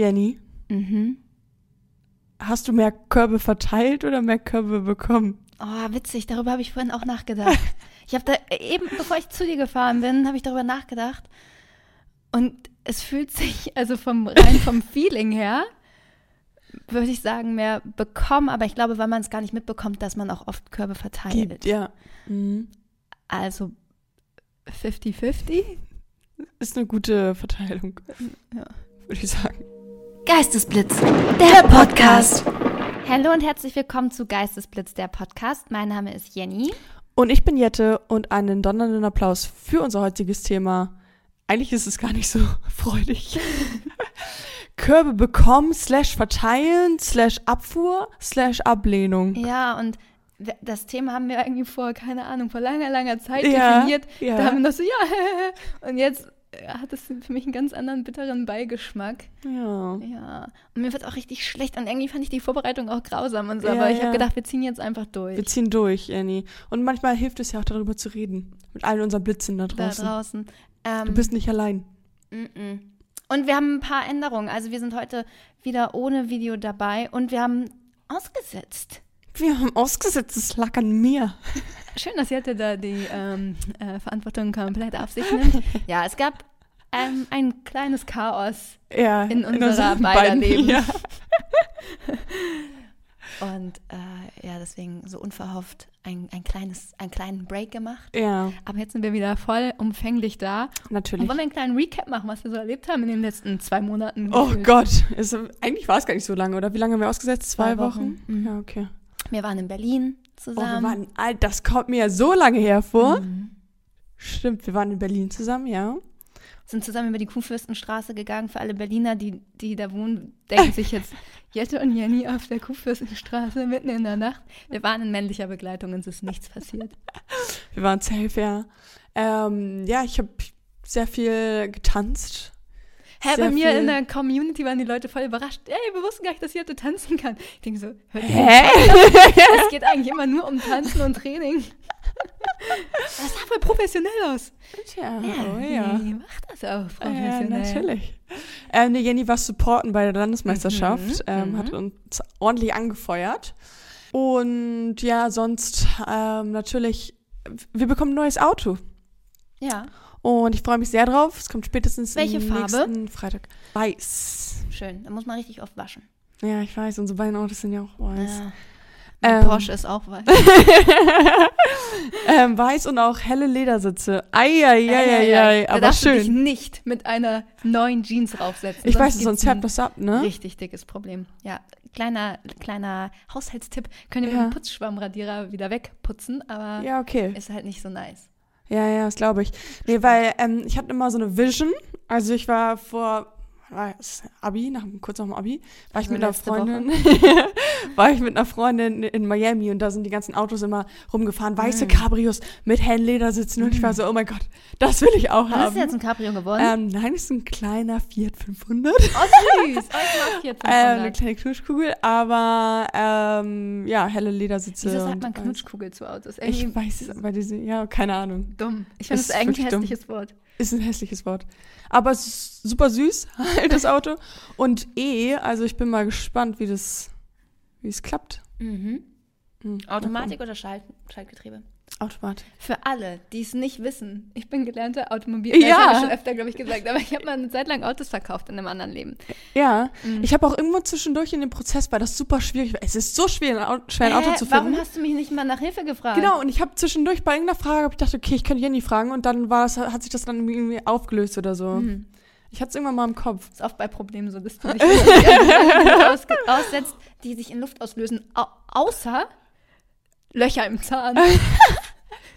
Jenny, Mhm. hast du mehr Körbe verteilt oder mehr Körbe bekommen? Oh, witzig, darüber habe ich vorhin auch nachgedacht. Ich habe da eben, bevor ich zu dir gefahren bin, habe ich darüber nachgedacht. Und es fühlt sich, also vom rein vom Feeling her, würde ich sagen, mehr bekommen, aber ich glaube, weil man es gar nicht mitbekommt, dass man auch oft Körbe verteilt. Gibt, ja. Mhm. Also 50-50? Ist eine gute Verteilung, Ja. würde ich sagen. Geistesblitz, der Podcast. Hallo und herzlich willkommen zu Geistesblitz, der Podcast. Mein Name ist Jenny. Und ich bin Jette und einen donnernden Applaus für unser heutiges Thema. Eigentlich ist es gar nicht so freudig. Körbe bekommen, slash verteilen, slash Abfuhr, slash Ablehnung. Ja, und das Thema haben wir irgendwie vor, keine Ahnung, vor langer, langer Zeit Ja, definiert. ja. Da haben wir noch so, ja, und jetzt hat es für mich einen ganz anderen bitteren Beigeschmack. Ja. Ja, und mir wird auch richtig schlecht und irgendwie fand ich die Vorbereitung auch grausam und so, Ja, aber ich ja. habe gedacht, wir ziehen jetzt einfach durch. Wir ziehen durch, Annie. Und manchmal hilft es ja auch darüber zu reden. Mit allen unseren Blitzen da da draußen. draußen. Ähm, Du bist nicht allein. Mm-mm. Und wir haben ein paar Änderungen. Also wir sind heute wieder ohne Video dabei und wir haben ausgesetzt. Wir haben ausgesetzt, es lag an mir. Schön, dass Jette da die ähm, äh, Verantwortung komplett auf sich nimmt. Ja, es gab ähm, ein kleines Chaos Ja, in unserer beider beiden- Leben. Ja. Und äh, ja, deswegen so unverhofft ein, ein kleines, einen kleinen Break gemacht. ja, Aber jetzt sind wir wieder voll umfänglich da. Und natürlich. wollen wir einen kleinen Recap machen, was wir so erlebt haben in den letzten zwei Monaten? Oh gefühlt? Gott, es, eigentlich war es gar nicht so lange, oder? Wie lange haben wir ausgesetzt? Zwei, Zwei Wochen? Wochen. Mhm. Ja, okay. Wir waren in Berlin Oh, zusammen. wir waren, das kommt mir ja so lange hervor. Mhm. Stimmt, wir waren in Berlin zusammen, ja. Sind zusammen über die Kuhfürstenstraße gegangen. Für alle Berliner, die, die da wohnen, denken sich jetzt Jette und Jenny auf der Kuhfürstenstraße mitten in der Nacht. Wir waren in männlicher Begleitung und es ist nichts passiert. Wir waren safe, ja. Ähm, ja, ich habe sehr viel getanzt. Hä, Sehr bei mir viel. in der Community waren die Leute voll überrascht. Ey, wir wussten gar nicht, dass Jette tanzen kann. Ich denke so, Hä? Es geht eigentlich immer nur um Tanzen und Training. Das sah voll professionell aus. Tja, oh ja. Die macht das auch Ja, professionell. natürlich. Ähm, nee, Jenny war supporten bei der Landesmeisterschaft, Mhm, ähm, mhm. hat uns ordentlich angefeuert. Und ja, sonst ähm, natürlich, wir bekommen ein neues Auto. Ja, Und ich freue mich sehr drauf. Es kommt spätestens Welche Farbe? nächsten Freitag. Weiß. schön. Da muss man richtig oft waschen. Ja, ich weiß, unsere beiden Autos sind ja auch weiß. Ja. Ähm. Porsche ist auch weiß. ähm, weiß und auch helle Ledersitze. Eieieiei, aber darfst du dich schön. nicht mit einer neuen Jeans raufsetzen. Ich weiß, sonst färbt das ab, ne? Richtig dickes Problem. Ja, kleiner, kleiner Haushaltstipp. Könnt ihr Ja. mit dem Putzschwammradierer wieder wegputzen, aber Ja, okay. ist halt nicht so nice. Ja, ja, das glaube ich. Nee, weil ähm, ich hatte immer so eine Vision. Also ich war vor war das Abi, nach, kurz nach dem Abi, war ich Also mit einer? Freundin, war ich mit einer Freundin in Miami und da sind die ganzen Autos immer rumgefahren, weiße Mm. Cabrios mit hellen Ledersitzen und ich war so, oh mein Gott, das will ich auch Was ist haben. jetzt ein Cabrio geworden? ähm, nein, es ist ein kleiner Fiat 500. oh, süß. Oh, ich mag hier Äh, eine 500. kleine Knutschkugel, aber ähm, ja, helle Ledersitze. Wieso sagt und man. Knutschkugel zu Autos? Ich Irgendwie weiß es, aber diese, ja, keine Ahnung. dumm. Ich finde das eigentlich ein wirklich dumm. hässliches Wort. Ist ein hässliches Wort. Aber es ist super süß, halt das Auto. Und E, also ich bin mal gespannt, wie das, wie es klappt. Mhm. Hm, Automatik oder Schalt Schaltgetriebe? Automatik. Für alle, die es nicht wissen, ich bin gelernte Automobil. Ja. Habe ich schon öfter, glaube ich, gesagt. Aber ich habe mal eine Zeit lang Autos verkauft in einem anderen Leben. Ja, Mhm. ich habe auch irgendwo zwischendurch in dem Prozess, weil das super schwierig war. Es ist so schwer, ein Auto, schwer ein Auto Hä, zu warum finden. hast du mich nicht mal nach Hilfe gefragt? Genau, und ich habe zwischendurch bei irgendeiner Frage, ich dachte, okay, ich könnte Jenny fragen und dann war das, hat sich das dann irgendwie aufgelöst oder so. Mhm. Ich hatte es irgendwann mal im Kopf. Ist oft bei Problemen so, dass du dich aussetzt, die sich in Luft auslösen, au außer Löcher im Zahn.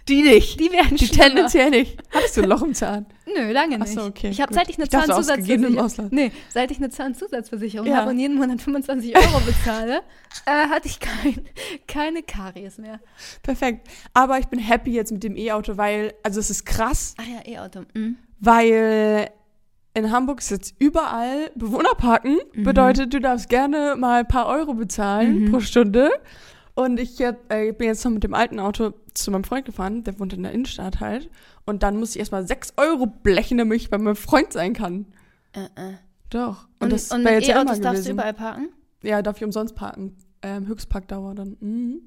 Die nicht. Die werden Die schlimmer. tendenziell nicht. Hattest du ein Loch im Zahn? Nö, lange Ach nicht. so, okay, Ich habe seit ich eine Ich dachte, Zahnzusatzversicherung Ausland. nee, seit ich eine Zahnzusatzversicherung Ja. habe und jeden Monat 25 Euro bezahle, äh, hatte ich kein, keine Karies mehr. Perfekt. Aber ich bin happy jetzt mit dem E-Auto, weil, also es ist krass, Ach ja, E-Auto. Mhm. weil in Hamburg ist jetzt überall Bewohnerparken. Mhm. Bedeutet, du darfst gerne mal ein paar Euro bezahlen Mhm. pro Stunde. Und ich hab, äh, bin jetzt noch mit dem alten Auto zu meinem Freund gefahren, der wohnt in der Innenstadt halt. Und dann muss ich erstmal 6 Euro blechen, damit ich bei meinem Freund sein kann. Äh, äh. Doch. Und, das und wär mit jetzt E-Autos immer darfst du überall parken? Ja, darf ich umsonst parken. Ähm, Höchstparkdauer dann. Mhm.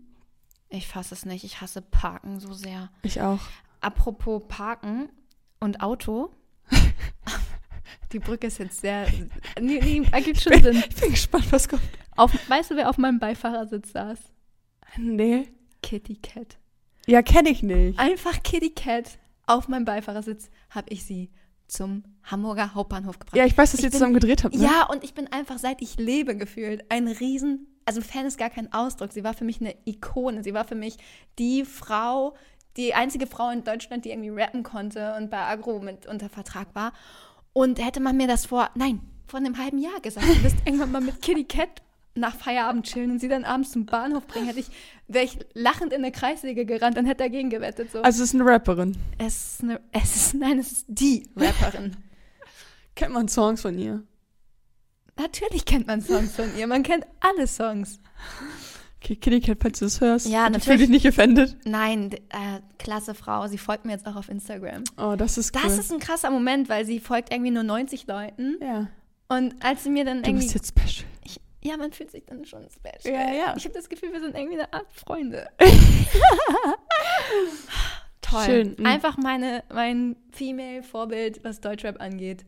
Ich fasse es nicht. Ich hasse Parken so sehr. Ich auch. Apropos Parken und Auto. Die Brücke ist jetzt sehr. Nee, nee, ergibt schon Sinn. Ich bin gespannt, was kommt. Auf, weißt du, wer auf meinem Beifahrersitz saß? Nee. Kitty Cat. Ja, kenne ich nicht. Einfach Kitty Cat auf meinem Beifahrersitz habe ich sie zum Hamburger Hauptbahnhof gebracht. Ja, ich weiß, dass Ich ihr bin- zusammen gedreht habt. Ne? Ja, und ich bin einfach, seit ich lebe, gefühlt ein Riesen. Also Fan ist gar kein Ausdruck. Sie war für mich eine Ikone. Sie war für mich die Frau, die einzige Frau in Deutschland, die irgendwie rappen konnte und bei Agro mit unter Vertrag war. Und hätte man mir das vor, nein, vor einem halben Jahr gesagt, du wirst irgendwann mal mit Kitty Cat nach Feierabend chillen und sie dann abends zum Bahnhof bringen, hätte ich, wäre ich lachend in eine Kreissäge gerannt und hätte dagegen gewettet. So. Also es ist eine Rapperin. es, ist eine, es ist, nein, es ist die Rapperin. Kennt man Songs von ihr? Natürlich kennt man Songs von ihr. Man kennt alle Songs. Okay, Kitty Cat, falls du das hörst. Ja, Ich natürlich. fühle dich nicht offended. Nein, äh, klasse Frau. Sie folgt mir jetzt auch auf Instagram. Oh, das ist cool. Das ist ein krasser Moment, weil sie folgt irgendwie nur 90 Leuten. ja. Und als sie mir dann Du irgendwie. bist jetzt special. Ja, man fühlt sich dann schon special. Ja, ja. Ich habe das Gefühl, wir sind irgendwie eine Art Freunde. Toll. Schön, mhm. Einfach meine, mein Female-Vorbild, was Deutschrap angeht,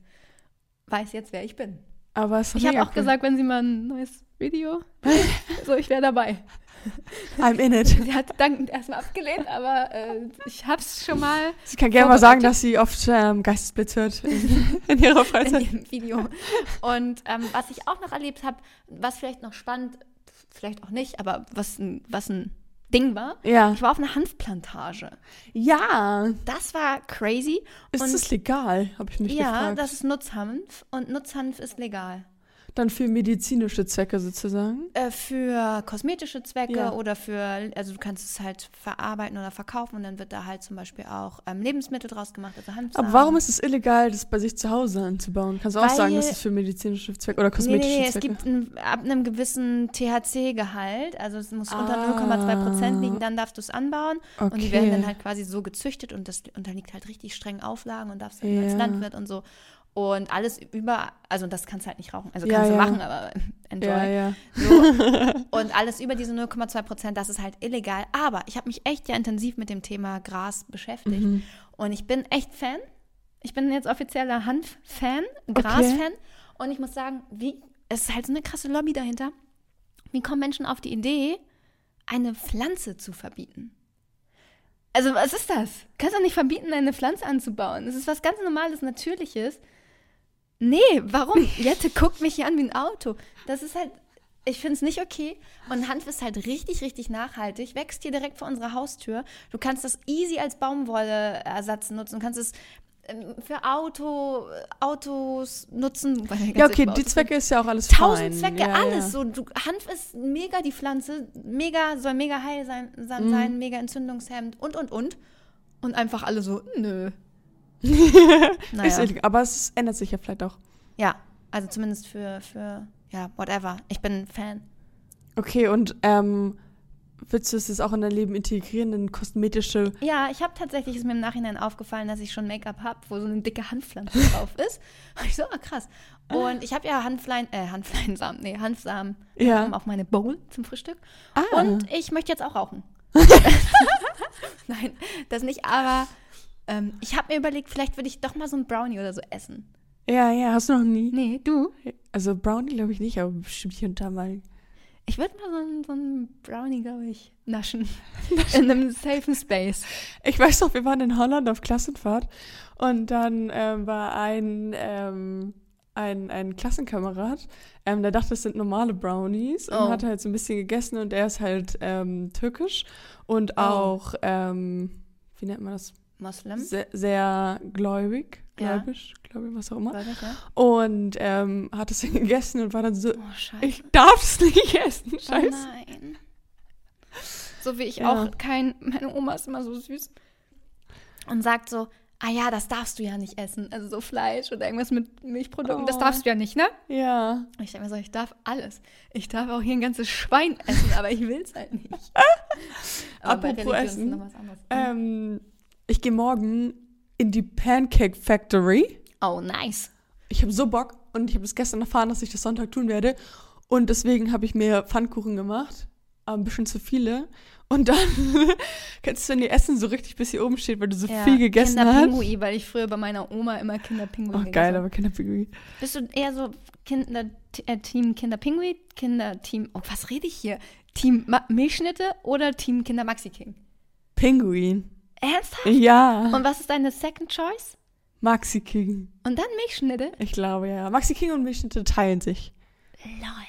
weiß jetzt, wer ich bin. Aber es ist Ich habe auch cool. gesagt, wenn sie mal ein neues Video. so, ich wäre dabei. I'm in it. Sie hat dankend erstmal abgelehnt, aber äh, ich hab's schon mal Sie kann gerne mal sagen, dass sie oft ähm, Geistesblitz hört in, in ihrer in Freizeit. ihrem Video. Und ähm, was ich auch noch erlebt habe, was vielleicht noch spannend, vielleicht auch nicht, aber was ein, was ein Ding war, Ja. ich war auf einer Hanfplantage. Ja. Das war crazy. Ist Und- das legal? Habe ich mich ja, gefragt. das ist Nutzhanf und Nutzhanf ist legal. Dann für medizinische Zwecke sozusagen. Äh, für kosmetische Zwecke Ja. oder für, also du kannst es halt verarbeiten oder verkaufen und dann wird da halt zum Beispiel auch ähm, Lebensmittel draus gemacht, also Hanfsamen. Aber warum ist es illegal, das bei sich zu Hause anzubauen? Kannst du auch Weil- sagen, das ist für medizinische Zwecke oder Nee, kosmetische nee, nee, es Zwecke? gibt ein, ab einem gewissen THC-Gehalt, also es muss unter Ah. 0,2 Prozent liegen, dann darfst du es anbauen. okay. Und die werden dann halt quasi so gezüchtet und das unterliegt halt richtig strengen Auflagen und darfst dann als Ja. Landwirt und so. Und alles über, also das kannst du halt nicht rauchen. Also Ja, kannst du ja. machen, aber enjoy. ja, ja. So. Und alles über diese 0,2 Prozent, das ist halt illegal. Aber ich habe mich echt ja intensiv mit dem Thema Gras beschäftigt. Mhm. Und ich bin echt Fan. Ich bin jetzt offizieller Hanf-Fan, Gras-Fan. Und ich muss sagen, wie, es ist halt so eine krasse Lobby dahinter. Wie kommen Menschen auf die Idee, eine Pflanze zu verbieten? Also, was ist das? Kannst du nicht verbieten, eine Pflanze anzubauen? Das ist was ganz Normales, Natürliches. Nee, warum? Jette guckt mich hier an wie ein Auto. Das ist halt, ich finde es nicht okay. Und Hanf ist halt richtig, richtig nachhaltig. Wächst hier direkt vor unserer Haustür. Du kannst das easy als Baumwolleersatz nutzen. Du kannst es ähm, für Auto, Autos nutzen. Ja, okay, die Zwecke ist ja auch alles Tausend fein. Zwecke, ja, alles. Ja. So, du, Hanf ist mega die Pflanze, mega, soll mega heil sein, sein, Mhm. mega entzündungshemmend und, und, und. Und einfach alle so, nö. Ist naja. illegal, aber es ändert sich ja vielleicht auch. Ja, also zumindest für, für, ja, whatever. Ich bin Fan. Okay, und ähm, willst du es jetzt auch in dein Leben integrieren, in kosmetische Ja, ich habe tatsächlich, ist mir im Nachhinein aufgefallen, dass ich schon Make-up habe, wo so eine dicke Handpflanze drauf ist. Und ich so, ah, krass. Und ich habe ja Hanflein, äh, Hanfleinsamen, nee, Hanfsamen Ja. ähm, auf meine Bowl zum Frühstück. Ah. Und ich möchte jetzt auch rauchen. Nein, das nicht, aber ähm, ich habe mir überlegt, vielleicht würde ich doch mal so ein Brownie oder so essen. Ja, ja, hast du noch nie? Nee, du? Also Brownie glaube ich nicht, aber bestimmt hier und da mal. Ich würde mal so ein, so ein Brownie, glaube ich, naschen. In einem safen Space. Ich weiß noch, wir waren in Holland auf Klassenfahrt und dann ähm, war ein, ähm, ein, ein Klassenkamerad, ähm, der dachte, es sind normale Brownies und Oh. hat halt so ein bisschen gegessen und er ist halt ähm, türkisch und Oh. auch, ähm, wie nennt man das? Moslem? Sehr, sehr gläubig, Ja. gläubig, glaube ich, was auch immer. Gläubig, ja? Und ähm, hat es dann gegessen und war dann so, Oh, ich darf es nicht essen, Oh scheiße. nein. So wie ich Ja. auch kein, meine Oma ist immer so süß und sagt so, ah ja, das darfst du ja nicht essen. Also so Fleisch oder irgendwas mit Milchprodukten, das Oh. darfst du ja nicht, ne? Ja. Und ich denke mir so, ich darf alles. Ich darf auch hier ein ganzes Schwein essen, aber ich will es halt nicht. aber bei Apropos Religion ist Essen, noch was anderes. Ähm, ich gehe morgen in die Pancake Factory. oh, nice. Ich habe so Bock. und ich habe es gestern erfahren, dass ich das Sonntag tun werde. Und deswegen habe ich mir Pfannkuchen gemacht. Aber ein bisschen zu viele. Und dann kennst du, wenn ihr Essen so richtig bis hier oben steht, weil du so Ja, viel gegessen hast. Kinderpingui, weil ich früher bei meiner Oma immer Kinderpingui Oh, gegessen geil, aber Kinderpingui. Bist du eher so Kinder, äh, Team Kinderpingui, Kinderteam, oh, was rede ich hier? Team Ma Milchschnitte oder Team Kinder Maxi King? Pinguin. Ernsthaft? Ja. Und was ist deine Second Choice? Maxi King. Und dann Milchschnitte? Ich glaube, ja. Maxi King und Milchschnitte teilen sich. Lol.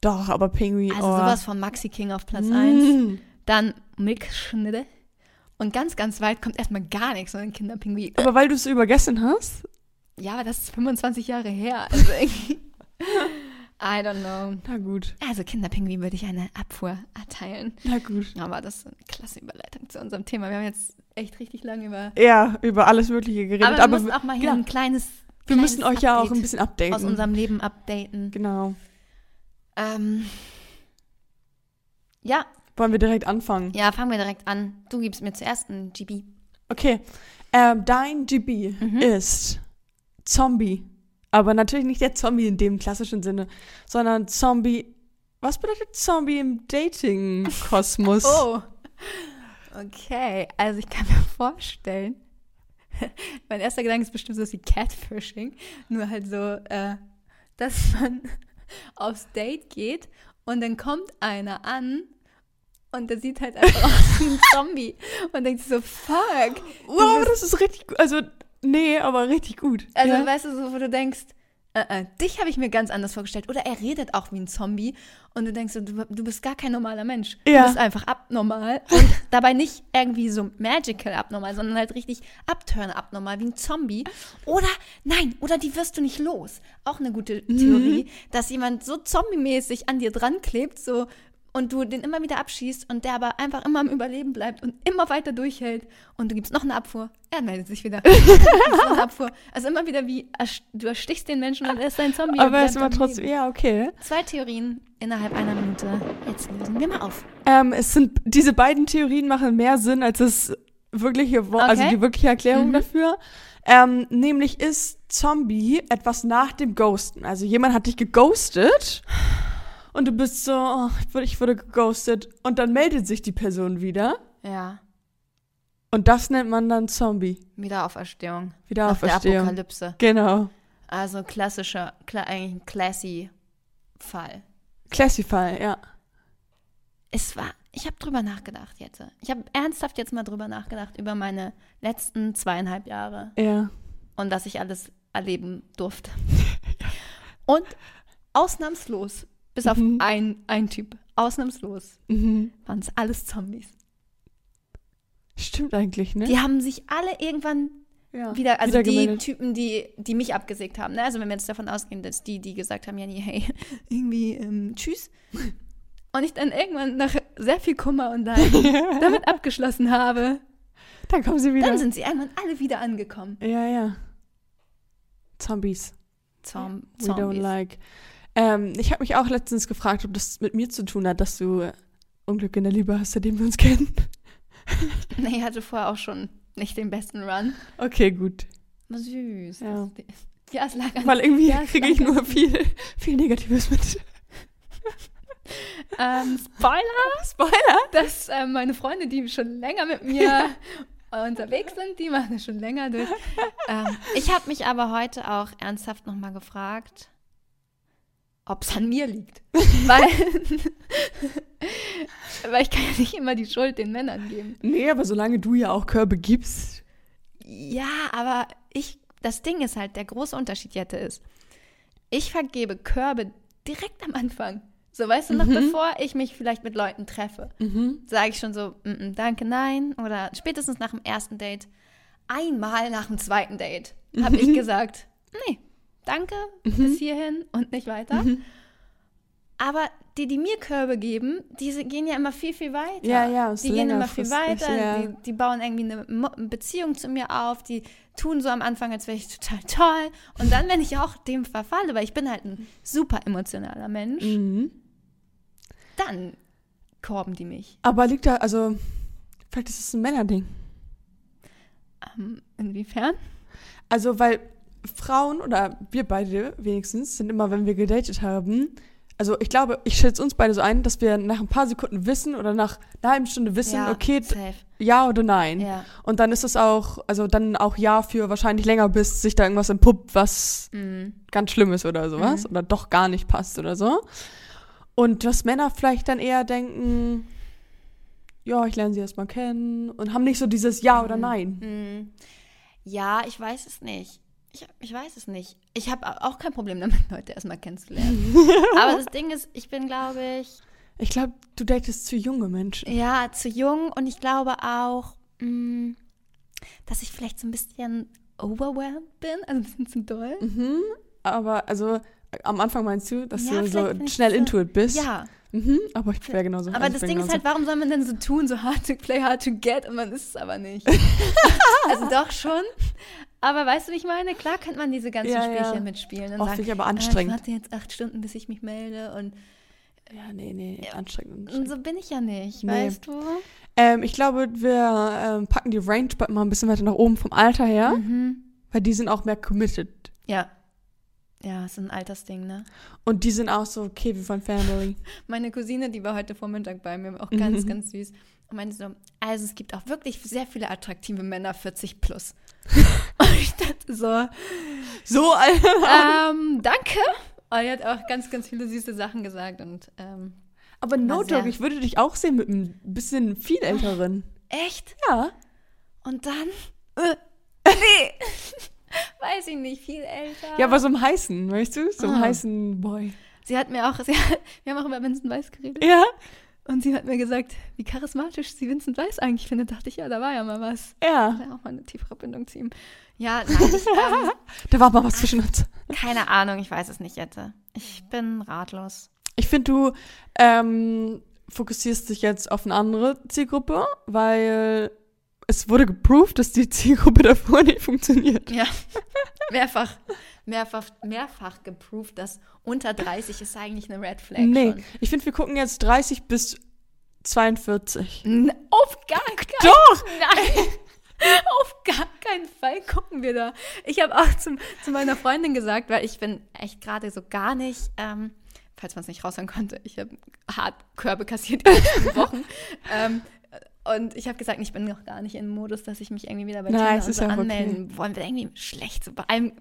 Doch, aber Pinguin. Also oh. sowas von Maxi King auf Platz 1. Mm. Dann Milchschnitte. Und ganz, ganz weit kommt erstmal gar nichts von den Kinderpingui. Aber weil du es übergessen hast? Ja, aber das ist 25 Jahre her. Also irgendwie. I don't know. Na gut. Also Kinderpingui würde ich eine Abfuhr erteilen. Na gut. Aber das ist eine klasse Überleitung zu unserem Thema. Wir haben jetzt echt richtig lange über. Ja, über alles Mögliche geredet. Aber wir Aber, müssen auch mal hier ja, ein kleines. wir kleines müssen euch ja auch Update ein bisschen updaten. aus unserem Leben updaten. genau. Ähm, ja, Wollen wir direkt anfangen? ja, fangen wir direkt an. Du gibst mir zuerst ein GB. Okay. Ähm, dein GB Mhm. ist Zombie. Aber natürlich nicht der Zombie in dem klassischen Sinne, sondern Zombie. Was bedeutet Zombie im Dating-Kosmos? Oh. Okay, also ich kann mir vorstellen, mein erster Gedanke ist bestimmt so wie Catfishing, nur halt so, äh, dass man aufs Date geht und dann kommt einer an und der sieht halt einfach aus wie ein Zombie und denkt sich so, fuck. Wow, das ist richtig gut. Also, nee, aber richtig gut. Also ja? weißt du, so, wo du denkst, äh, äh, dich habe ich mir ganz anders vorgestellt. Oder er redet auch wie ein Zombie und du denkst, so, du, du bist gar kein normaler Mensch. Ja. Du bist einfach abnormal und dabei nicht irgendwie so magical abnormal, sondern halt richtig abturn abnormal, wie ein Zombie. Oder, nein, oder die wirst du nicht los. Auch eine gute Theorie, dass jemand so zombie-mäßig an dir dran klebt, so und du den immer wieder abschießt und der aber einfach immer am Überleben bleibt und immer weiter durchhält und du gibst noch eine Abfuhr, er meldet sich wieder. Eine Abfuhr. Also immer wieder wie, du erstichst den Menschen und er ist ein Zombie. er aber es bleibt war am trotzdem, Leben. ja, okay. Zwei Theorien innerhalb einer Minute. Jetzt lösen wir mal auf. Ähm, es sind, diese beiden Theorien machen mehr Sinn als das wirkliche also Okay. die wirkliche Erklärung Mhm. dafür. Ähm, nämlich ist Zombie etwas nach dem Ghosten. Also jemand hat dich geghostet und du bist so, oh, ich, wurde, ich wurde geghostet und dann meldet sich die Person wieder Ja, und das nennt man dann Zombie. Wiederaufstehung. Nach der. Apokalypse. Genau. Also klassischer, kla eigentlich ein classy Fall. Classify, ja. Es war, ich habe drüber nachgedacht jetzt. Ich habe ernsthaft jetzt mal drüber nachgedacht über meine letzten zweieinhalb Jahre Ja. und was ich alles erleben durfte. Und ausnahmslos, bis auf Mhm. ein, ein Typ, ausnahmslos Mhm. waren es alles Zombies. Stimmt eigentlich, ne? Die haben sich alle irgendwann ja. wieder, also Wieder die gemeldet. Typen, die, die mich abgesägt haben. Ne? Also wenn wir jetzt davon ausgehen, dass die, die gesagt haben, ja, nee, hey, irgendwie, ähm, tschüss. Und ich dann irgendwann nach sehr viel Kummer und Leid damit abgeschlossen habe, Dann kommen sie wieder. dann sind sie irgendwann alle wieder angekommen. ja, ja. Zombies. Zom We don't Zombies. like. Ähm, ich habe mich auch letztens gefragt, ob das mit mir zu tun hat, dass du Unglück in der Liebe hast, seitdem wir uns kennen. Nee, ich hatte vorher auch schon nicht den besten Run. Okay, gut. Süß. Ja. Ja, es lag an Weil irgendwie Ja, kriege ich nur viel, viel Negatives mit. ähm, Spoiler, Spoiler! dass äh, meine Freunde, die schon länger mit mir unterwegs sind, die machen das schon länger durch. ähm, ich habe mich aber heute auch ernsthaft nochmal gefragt, ob es an mir liegt. weil, weil ich kann ja nicht immer die Schuld den Männern geben. Nee, aber solange du ja auch Körbe gibst. Ja, aber ich, das Ding ist halt, der große Unterschied Jette ist, ich vergebe Körbe direkt am Anfang. So, weißt du, noch bevor ich mich vielleicht mit Leuten treffe, Mhm. sage ich schon so, mm -mm, danke, nein. Oder spätestens nach dem ersten Date, einmal nach dem zweiten Date, habe ich gesagt, nee, danke, bis hierhin und nicht weiter. Aber die, die mir Körbe geben, diese gehen ja immer viel, viel weiter. Ja, ja, Die gehen immer viel weiter, ja. die, die bauen irgendwie eine Beziehung zu mir auf, die tun so am Anfang, als wäre ich total toll. Und dann, wenn ich auch dem verfalle, weil ich bin halt ein super emotionaler Mensch, Mhm. dann korben die mich. Aber liegt da, also, vielleicht ist es ein Männerding. Ähm, inwiefern? Also, weil Frauen oder wir beide wenigstens sind immer, wenn wir gedatet haben, also ich glaube, ich schätze uns beide so ein, dass wir nach ein paar Sekunden wissen oder nach einer halben Stunde wissen, ja, okay, safe. ja oder nein. Ja. Und dann ist es auch, also dann auch ja für wahrscheinlich länger, bis sich da irgendwas entpuppt, was Mhm. ganz schlimm ist oder sowas. Mhm. Oder doch gar nicht passt oder so. Und dass Männer vielleicht dann eher denken, ja, ich lerne sie erstmal kennen und haben nicht so dieses Ja oder Nein. Mhm. Ja, ich weiß es nicht. Ich, ich weiß es nicht. Ich habe auch kein Problem damit, Leute erstmal kennenzulernen. Aber das Ding ist, ich bin, glaube ich, Ich glaube, du datest zu junge Menschen. ja, zu jung und ich glaube auch, mh, dass ich vielleicht so ein bisschen overwhelmed bin, also ein bisschen zu doll. Mhm. Aber also am Anfang meinst du, dass Ja, du so schnell so- into it bist? Ja, Mhm. Aber ich wäre genauso. aber also das Ding ist genauso. halt, warum soll man denn so tun, so hard to play, hard to get und man ist es aber nicht. also doch schon. Aber weißt du, wie ich meine? Klar könnte man diese ganzen Ja, Spielchen ja. mitspielen und Oh, sagen, ich aber "Ah, anstrengend. ich warte jetzt acht Stunden, bis ich mich melde und, Ja, nee, nee, anstrengend. und so bin ich ja nicht, Nee. weißt du? Ähm, ich glaube, wir ähm, packen die Range mal ein bisschen weiter nach oben vom Alter her, Mhm. weil die sind auch mehr committed. Ja. Ja, ist ein Altersding, ne? Und die sind auch so, okay, wir wollen Family. Meine Cousine, die war heute Vormittag bei mir, auch Mhm. ganz, ganz süß. Und meinte so, also es gibt auch wirklich sehr viele attraktive Männer 40 plus. und ich dachte so, So, Alter. ähm, danke. Und er hat auch ganz, ganz viele süße Sachen gesagt und ähm, Aber no joke, ich würde dich auch sehen mit einem bisschen viel älteren. echt? Ja. Und dann? Äh, nee. Weiß ich nicht, viel älter. Ja, aber so einem heißen, weißt du? So einem Ah. heißen Boy. Sie hat mir auch, hat, wir haben auch über Vincent Weiss geredet. Ja. Und sie hat mir gesagt, wie charismatisch sie Vincent Weiss eigentlich findet. Dachte ich, ja, da war ja mal was. Ja. Da auch mal eine tiefere Bindung zu ihm. Ja, nein, ich, ähm, Da war mal was zwischen uns. keine Ahnung, ich weiß es nicht, Jette. Ich bin ratlos. Ich finde, du ähm, fokussierst dich jetzt auf eine andere Zielgruppe, weil es wurde geproved, dass die Zielgruppe davor nicht funktioniert. Ja, mehrfach, mehrfach, mehrfach geproved, dass unter 30 ist eigentlich eine Red Flag Nee, schon. ich finde, wir gucken jetzt 30 bis 42. N auf gar keinen Doch! Nein! Auf gar keinen Fall gucken wir da. Ich habe auch zum, zu meiner Freundin gesagt, weil ich bin echt gerade so gar nicht, ähm, falls man es nicht raushören konnte, ich habe hart Körbe kassiert die letzten Wochen. ähm, und ich habe gesagt, ich bin noch gar nicht im Modus, dass ich mich irgendwie wieder bei Tinder und so ja auch okay. anmelden wollen. Wird irgendwie schlecht. So bei allem,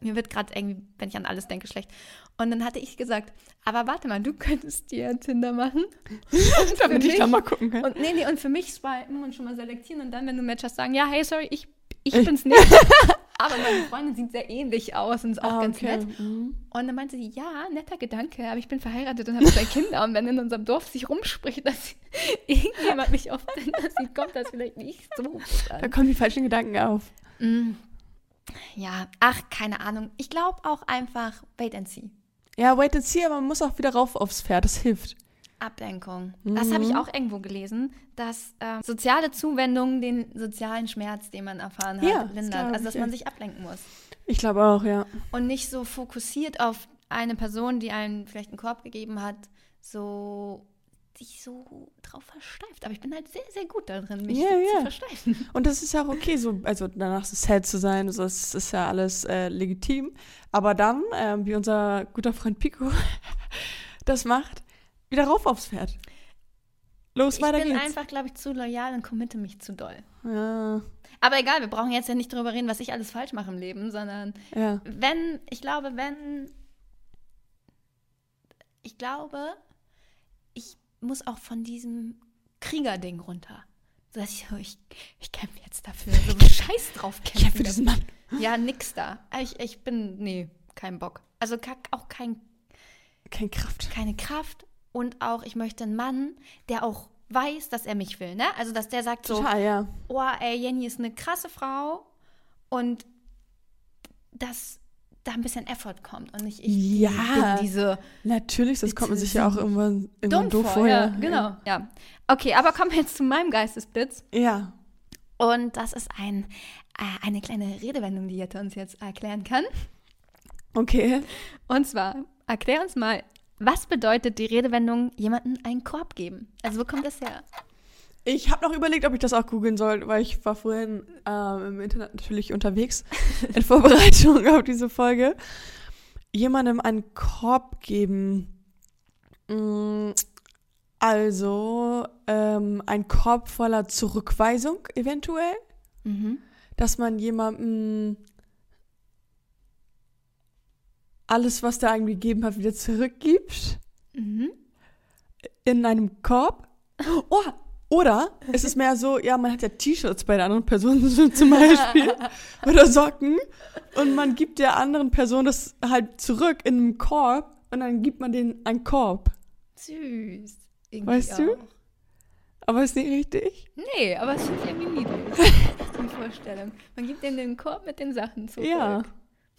mir wird gerade irgendwie, wenn ich an alles denke, schlecht. Und dann hatte ich gesagt, aber warte mal, du könntest dir Tinder machen. Damit Für ich da mich- mal gucken kann. Und nee, nee, und für mich swipen und schon mal selektieren und dann, wenn du Match hast, sagen, ja, hey, sorry, ich, ich Ich- bin's nicht. aber meine Freundin sieht sehr ähnlich aus und ist auch Ah, ganz okay. nett. Mhm. Und dann meinte sie, ja, netter Gedanke, aber ich bin verheiratet und habe zwei Kinder. Und wenn in unserem Dorf sich rumspricht, dass irgendjemand mich auf Tinder sieht, kommt das vielleicht nicht so Da kommen die falschen Gedanken auf. Mm. Ja, ach, keine Ahnung. Ich glaube auch einfach, wait and see. Ja, wait and see, aber man muss auch wieder rauf aufs Pferd. Das hilft. Ablenkung. Das habe ich Mhm. auch irgendwo gelesen, dass ähm, soziale Zuwendung den sozialen Schmerz, den man erfahren hat, Ja, lindert. Also, dass man sich ablenken muss. Ich glaube auch, ja. Und nicht so fokussiert auf eine Person, die einem vielleicht einen Korb gegeben hat, so sich so drauf versteift. Aber ich bin halt sehr, sehr gut darin, mich Ja, zu ja. versteifen. Und das ist ja auch okay, so, also danach so sad zu sein, so, das ist ja alles äh, legitim. Aber dann, ähm, wie unser guter Freund Pico das macht, wieder rauf aufs Pferd. Los, Ich weiter bin geht's. einfach, glaube ich, zu loyal und committe mich zu doll. Ja, Aber egal, wir brauchen jetzt ja nicht darüber reden, was ich alles falsch mache im Leben, sondern ja. wenn, ich glaube, wenn, ich glaube, ich muss auch von diesem Kriegerding runter. So dass ich so, ich, ich kämpfe jetzt dafür. So scheiß drauf kämpfen. Ich hab für diesen Mann. Ja, nix da. Ich, ich bin, nee, kein Bock. Also auch kein, Keine Kraft. keine Kraft und auch, ich möchte einen Mann, der auch weiß, dass er mich will, ne? Also, dass der sagt so, Total, ja. oh, ey, Jenny ist eine krasse Frau und dass da ein bisschen Effort kommt und nicht ich Ja. bin diese Natürlich, das kommt man sich ja auch irgendwann, irgendwann doof vor. vorher. Ja, genau, ja. Okay, aber kommen wir jetzt zu meinem Geistesblitz. Ja. Und das ist ein, äh, eine kleine Redewendung, die Jette uns jetzt erklären kann. Okay. Und zwar, erklär uns mal, was bedeutet die Redewendung jemanden einen Korb geben? Also wo kommt das her? Ich habe noch überlegt, ob ich das auch googeln soll, weil ich war vorhin ähm, im Internet natürlich unterwegs in Vorbereitung auf diese Folge. Jemandem einen Korb geben. Mm, Also ähm, ein Korb voller Zurückweisung eventuell, Mhm. dass man jemandem alles, was der einem gegeben hat, wieder zurückgibt Mhm. in einem Korb. Oh, oder es ist mehr so, ja, man hat ja T-Shirts bei der anderen Person so zum Beispiel oder Socken und man gibt der anderen Person das halt zurück in einem Korb und dann gibt man denen einen Korb. Süß. Irgendwie Weißt du? auch. Aber ist nicht richtig? Nee, aber es ich irgendwie niedlich. Die Vorstellung. Man gibt denen den Korb mit den Sachen zurück. Ja,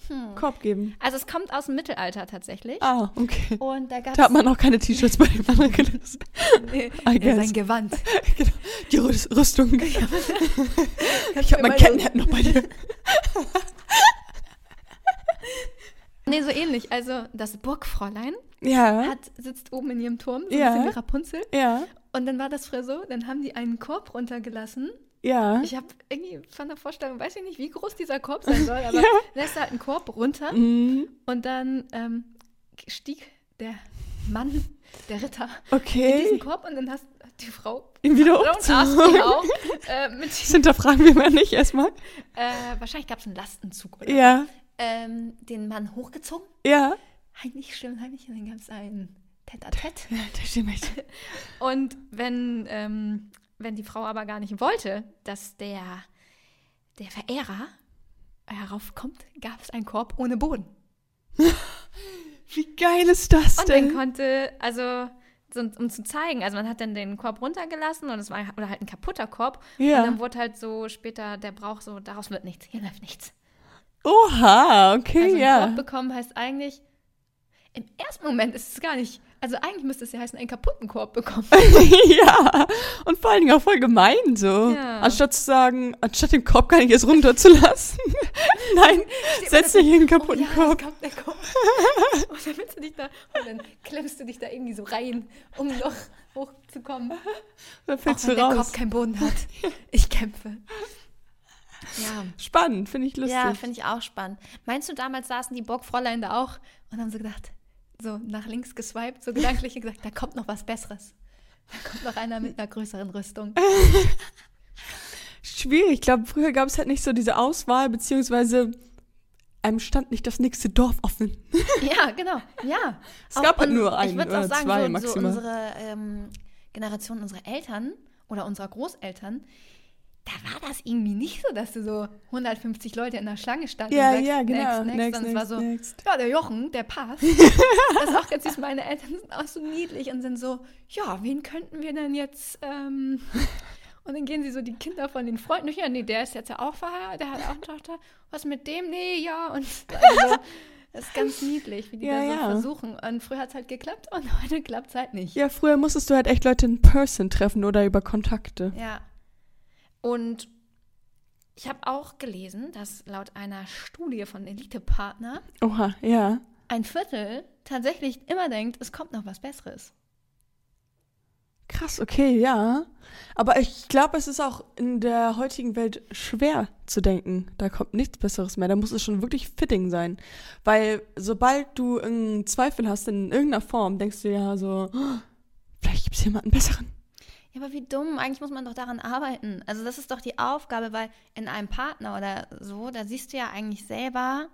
Hm. Korb geben. Also es kommt aus dem Mittelalter tatsächlich. Ah, okay. Und da Da hat man auch keine T-Shirts bei dem anderen gelassen. nee, nee, sein Gewand. Genau. Die Rüst- Rüstung. Ich habe du mein Kettenhemd noch bei dir. Nee, so ähnlich. Also das Burgfräulein Ja, hat, sitzt oben in ihrem Turm, so Ja. ein bisschen wie Rapunzel. ja, Und dann war das früher so, dann haben die einen Korb runtergelassen. Ja. Ich habe irgendwie von der Vorstellung, weiß ich nicht, wie groß dieser Korb sein soll, aber Ja. lässt halt einen Korb runter Mhm. und dann ähm, stieg der Mann, der Ritter, in diesen Okay. Korb und dann hast die Frau Ihn wieder hochzuholen. auch äh, Das hinterfragen wir mal nicht erstmal. äh, wahrscheinlich gab es einen Lastenzug oder Ja, ähm, den Mann hochgezogen, ja. heimlich, schlimm, heimlich, und dann gab es ein Tête-à-Tête. Ja, das stimmt. Und wenn, ähm, wenn die Frau aber gar nicht wollte, dass der, der Verehrer heraufkommt, gab es einen Korb ohne Boden. Wie geil ist das Und dann denn? konnte, also, so, um zu zeigen, also man hat dann den Korb runtergelassen und es war oder halt ein kaputter Korb. Und Ja. dann wurde halt so später der Brauch so, daraus wird nichts, hier läuft nichts. Oha, okay, Also ja. Korb bekommen heißt eigentlich, im ersten Moment ist es gar nicht, also eigentlich müsste es ja heißen, einen kaputten Korb bekommen. ja. Und vor allen Dingen auch voll gemein so. Ja. Anstatt zu sagen, anstatt den Korb gar nicht erst runterzulassen. Nein, setz dich in den kaputten oh, ja, Korb. Kommt der Korb. und dann willst du dich da, und dann klemmst du dich da irgendwie so rein, um noch hochzukommen. Dann Auch fällst wenn du der raus. Korb keinen Boden hat. Ich kämpfe. Ja. Spannend, finde ich lustig. Ja, finde ich auch spannend. Meinst du, damals saßen die Burgfräulein da auch und haben so gedacht, so nach links geswiped, so gedanklich gesagt, da kommt noch was Besseres. Da kommt noch einer mit einer größeren Rüstung. Schwierig. Ich glaube, früher gab es halt nicht so diese Auswahl, beziehungsweise einem stand nicht das nächste Dorf offen. Ja, genau. Ja. Es gab halt nur Ich einen würde oder auch sagen, zwei so, so maximal. unsere ähm, Generation, unsere Eltern oder unserer Großeltern, da war das irgendwie nicht so, dass du so 150 Leute in der Schlange standen Ja, und sagst, ja, genau. next, next. Next, es war next, so, next. ja, der Jochen, der passt. das ist auch ganz süß. Meine Eltern sind auch so niedlich und sind so, ja, wen könnten wir denn jetzt... Ähm und dann gehen sie so die Kinder von den Freunden durch. Ja, nee, der ist jetzt ja auch verheiratet, der hat auch eine Tochter. Was mit dem? Nee, ja. Und also, das ist ganz niedlich, wie die Ja, da so ja. versuchen. Und früher hat es halt geklappt und heute klappt es halt nicht. Ja, früher musstest du halt echt Leute in Person treffen oder über Kontakte. Ja. Und ich habe auch gelesen, dass laut einer Studie von Elite-Partner Oha, ja. ein Viertel tatsächlich immer denkt, es kommt noch was Besseres. Krass, okay, ja. Aber ich glaube, es ist auch in der heutigen Welt schwer zu denken, da kommt nichts Besseres mehr. Da muss es schon wirklich fitting sein. Weil sobald du einen Zweifel hast in irgendeiner Form, denkst du ja so, "Oh, vielleicht gibt es jemanden besseren. Ja, aber wie dumm. Eigentlich muss man doch daran arbeiten. Also das ist doch die Aufgabe, weil in einem Partner oder so, da siehst du ja eigentlich selber,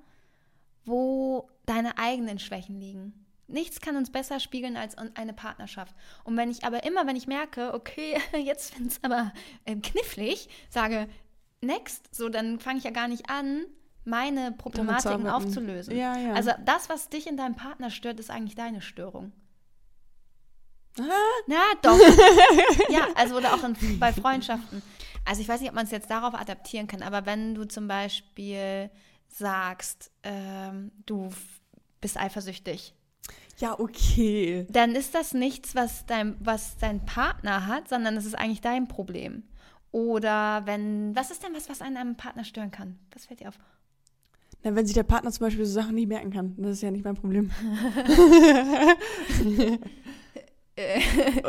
wo deine eigenen Schwächen liegen. Nichts kann uns besser spiegeln als eine Partnerschaft. Und wenn ich aber immer, wenn ich merke, okay, jetzt finde es aber ähm, knifflig, sage, next, so, dann fange ich ja gar nicht an, meine Problematiken aufzulösen. Ja, ja. Also das, was dich in deinem Partner stört, ist eigentlich deine Störung. Na, doch. ja, also oder auch in, bei Freundschaften. Also ich weiß nicht, ob man es jetzt darauf adaptieren kann, aber wenn du zum Beispiel sagst, ähm, du bist eifersüchtig, ja, okay. dann ist das nichts, was dein, was dein Partner hat, sondern es ist eigentlich dein Problem. Oder wenn, was ist denn was, was einen am Partner stören kann? Was fällt dir auf? Na, wenn sich der Partner zum Beispiel so Sachen nicht merken kann, das ist ja nicht mein Problem. Äh,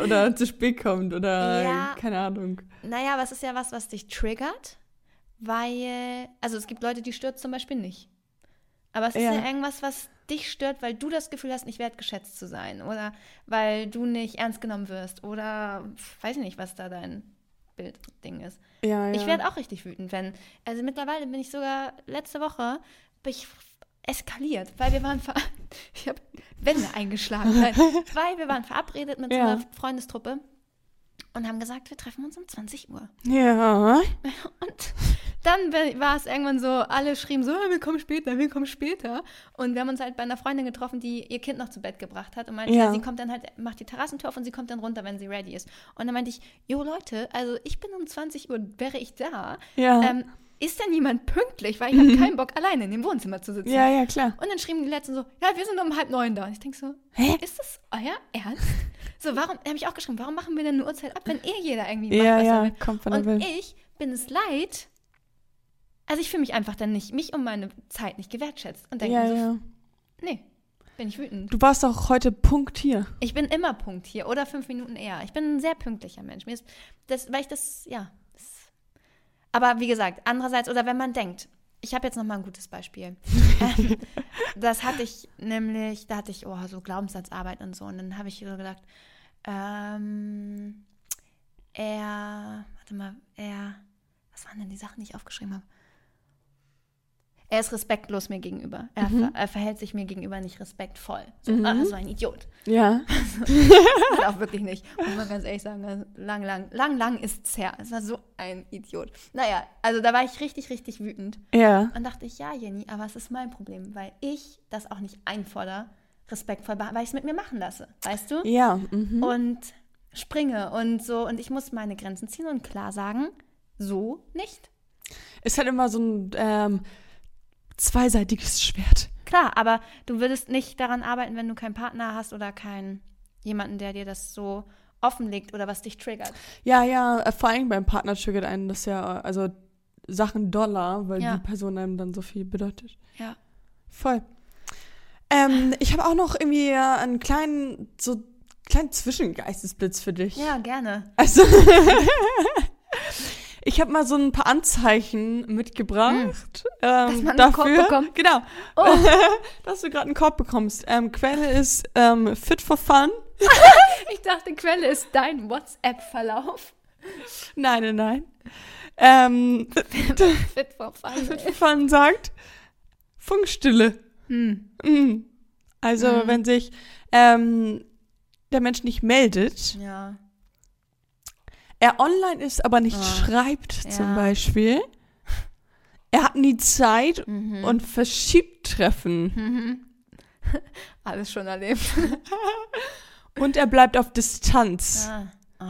oder zu spät kommt oder Ja. keine Ahnung. naja, aber es ist ja was, was dich triggert, weil, also es gibt Leute, die stört zum Beispiel nicht. Aber es ist Ja. ja irgendwas, was dich stört, weil du das Gefühl hast, nicht wertgeschätzt zu sein oder weil du nicht ernst genommen wirst oder weiß nicht, was da dein Bildding ist. Ja, ja. Ich werde auch richtig wütend, wenn. Also mittlerweile bin ich sogar letzte Woche bin ich eskaliert, weil wir waren ver ich habe Wände eingeschlagen, weil, weil wir waren verabredet mit so Ja. einer Freundestruppe und haben gesagt, wir treffen uns um 20 Uhr. Ja. Und dann war es irgendwann so, alle schrieben so, "Ah, wir kommen später, wir kommen später. Und wir haben uns halt bei einer Freundin getroffen, die ihr Kind noch zu Bett gebracht hat und meinte, ja, sie kommt dann halt, macht die Terrassentür auf und sie kommt dann runter, wenn sie ready ist. Und dann meinte ich, jo Leute, also ich bin um 20 Uhr, wäre ich da. Ja. Ähm, ist denn jemand pünktlich? Weil ich habe keinen Bock, alleine in dem Wohnzimmer zu sitzen. ja, ja, klar. Und dann schrieben die Letzten so, ja, wir sind um halb neun da. Und ich denke so, Hä? ist das euer Ernst? So, warum, habe ich auch geschrieben, warum machen wir denn eine Uhrzeit ab, wenn eh jeder irgendwie macht, Ja, was er ja, will? kommt, er Und will. ich bin es leid, also ich fühle mich einfach dann nicht, mich um meine Zeit nicht gewertschätzt. Und denke Ja, so, ja. nee, bin ich wütend. Du warst auch heute Punkt hier. Ich bin immer Punkt hier oder fünf Minuten eher. Ich bin ein sehr pünktlicher Mensch. Mir ist das, weil ich das, ja. Aber wie gesagt, andererseits, oder wenn man denkt, ich habe jetzt noch mal ein gutes Beispiel. Ähm, das hatte ich nämlich, da hatte ich, oh, so Glaubenssatzarbeit und so. Und dann habe ich so gedacht, ähm, er, warte mal, er, was waren denn die Sachen, die ich aufgeschrieben habe? Er ist respektlos mir gegenüber. Er, ver, er verhält sich mir gegenüber nicht respektvoll. So, ah, so ein Idiot. Ja. Hat auch wirklich nicht. Muss man ganz ehrlich sagen, also lang, lang, lang, lang ist's her. Es war so ein Idiot. Naja, also da war ich richtig, richtig wütend. Ja. Und dachte ich, ja, Jenny, aber es ist mein Problem, weil ich das auch nicht einfordere, respektvoll, weil ich es mit mir machen lasse. Weißt du? Ja. Mhm. Und springe und so. Und ich muss meine Grenzen ziehen und klar sagen, so nicht. Ist halt immer so ein ähm, zweiseitiges Schwert. Klar, aber du würdest nicht daran arbeiten, wenn du keinen Partner hast oder keinen jemanden, der dir das so offenlegt oder was dich triggert. Ja, ja, äh, vor allem beim Partner triggert einen das ja, äh, also Sachen Dollar, weil Ja. die Person einem dann so viel bedeutet. Ja. Voll. Ähm, ich habe auch noch irgendwie äh, einen kleinen, so kleinen Zwischengeistesblitz für dich. Ja, gerne. Also, ich habe mal so ein paar Anzeichen mitgebracht. Ähm, Dass man einen dafür, Korb bekommt? Genau. Oh. dass du gerade einen Korb bekommst. Ähm, Quelle ist ähm, Fit for Fun. Ich dachte, Quelle ist dein WhatsApp-Verlauf. Nein, nein, nein. Ähm, Fit for fun. Fit for Fun sagt Funkstille. Hm. Mhm. Also, Mhm. wenn sich ähm, der Mensch nicht meldet, Ja. Er online ist, aber nicht Ah. schreibt zum Ja. Beispiel. Er hat nie Zeit Mhm. und verschiebt Treffen. Mhm. Alles schon erlebt. Und er bleibt auf Distanz. Ah. Oh.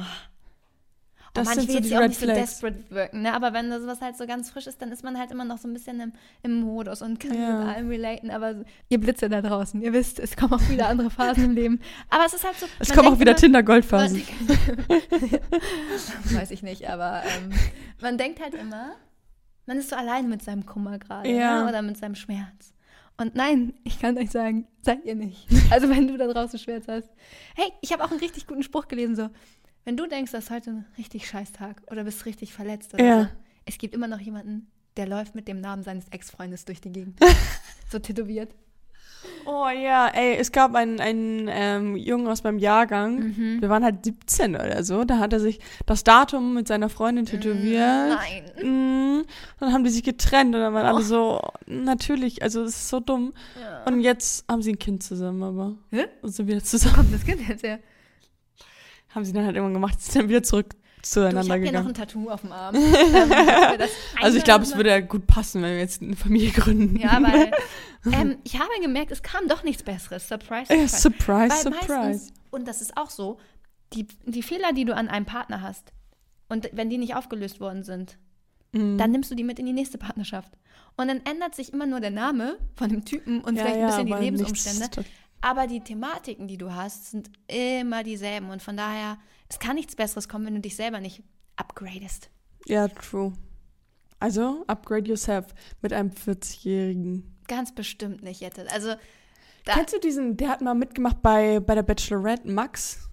Das ich will so jetzt auch nicht so desperate wirken, ne? aber wenn das was halt so ganz frisch ist, dann ist man halt immer noch so ein bisschen im, im Modus und kann Ja. mit allem relaten. Aber ihr Blitze da draußen, ihr wisst, es kommen auch wieder andere Phasen im Leben. Aber es ist halt so. Es kommen auch wieder Tinder-Goldphasen. Weiß ich nicht, aber ähm, man denkt halt immer, man ist so allein mit seinem Kummer gerade Ja. ne? oder mit seinem Schmerz. Und nein, ich kann euch sagen, seid ihr nicht. Also wenn du da draußen Schmerz hast. Hey, ich habe auch einen richtig guten Spruch gelesen, so, wenn du denkst, das ist heute ein richtig scheiß Tag oder bist richtig verletzt oder Ja. so, es gibt immer noch jemanden, der läuft mit dem Namen seines Ex-Freundes durch die Gegend. so tätowiert. Oh ja, ey, es gab einen, einen ähm, Jungen aus meinem Jahrgang, Mhm. wir waren halt 17 oder so, da hat er sich das Datum mit seiner Freundin tätowiert. Nein. Mm, dann haben die sich getrennt und dann waren Oh. alle so, natürlich, also es ist so dumm. Ja. Und jetzt haben sie ein Kind zusammen, aber Hä? und sind wieder Wo zusammen. kommt das Kind jetzt her? Haben sie dann halt irgendwann gemacht, sind dann wieder zurück Du, ich zueinander habe hier noch gegangen. ein Tattoo auf dem Arm. ähm, Also ich glaube, es würde ja gut passen, wenn wir jetzt eine Familie gründen. Ja, weil ähm, ich habe gemerkt, es kam doch nichts Besseres. Surprise, Ja, surprise. surprise, weil surprise. meistens, und das ist auch so, die, die Fehler, die du an einem Partner hast, und wenn die nicht aufgelöst worden sind, Mhm. dann nimmst du die mit in die nächste Partnerschaft. Und dann ändert sich immer nur der Name von dem Typen und Ja, vielleicht ein ja, bisschen die Lebensumstände. Aber die Thematiken, die du hast, sind immer dieselben. Und von daher, es kann nichts Besseres kommen, wenn du dich selber nicht upgradest. Ja, true. Also, upgrade yourself mit einem 40-Jährigen. Ganz bestimmt nicht, Jette. Also, da, Kennst du diesen, der hat mal mitgemacht bei, bei der Bachelorette, Max?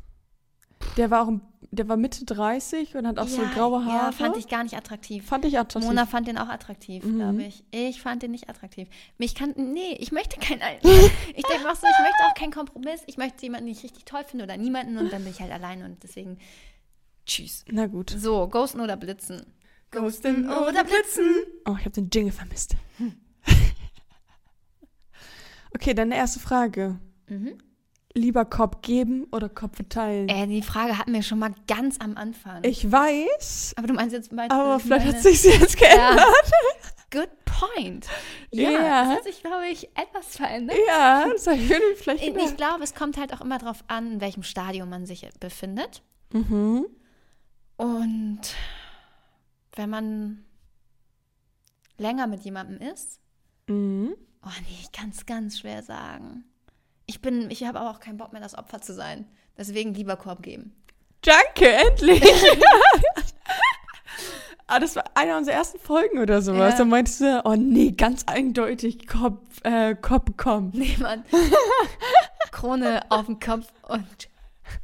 Der war auch, der war Mitte 30 und hat auch so Ja, graue Haare. Ja, fand ich gar nicht attraktiv. Fand ich attraktiv. Mona fand den auch attraktiv, Mhm. glaube ich. Ich fand den nicht attraktiv. Mich kann, nee, ich möchte kein, ich denke auch so, ich möchte auch keinen Kompromiss. Ich möchte jemanden, den ich richtig toll finde oder niemanden und dann bin ich halt allein und deswegen, tschüss. Na gut. So, ghosten oder blitzen? Ghosten oder blitzen? Oh, ich habe den Jingle vermisst. okay, deine erste Frage. Mhm. Lieber Kopf geben oder Kopf verteilen? Äh, die Frage hatten wir schon mal ganz am Anfang. Ich weiß, aber du meinst jetzt meinst aber vielleicht meine- hat sich jetzt geändert. Ja. Good point. Ja, Ja. das hat sich, glaube ich, etwas verändert. Ja, das habe ich vielleicht Ich, ich glaube, es kommt halt auch immer darauf an, in welchem Stadium man sich befindet. Mhm. Und wenn man länger mit jemandem ist, Mhm. oh nee, ich kann es ganz schwer sagen. Ich bin, ich habe aber auch keinen Bock mehr, das Opfer zu sein. Deswegen lieber Korb geben. Danke, endlich. ah, das war eine unserer ersten Folgen oder sowas. Ja. Da meintest du, oh nee, ganz eindeutig Kopf, äh, Kopf bekommen. Nee, Mann. Krone auf den Kopf und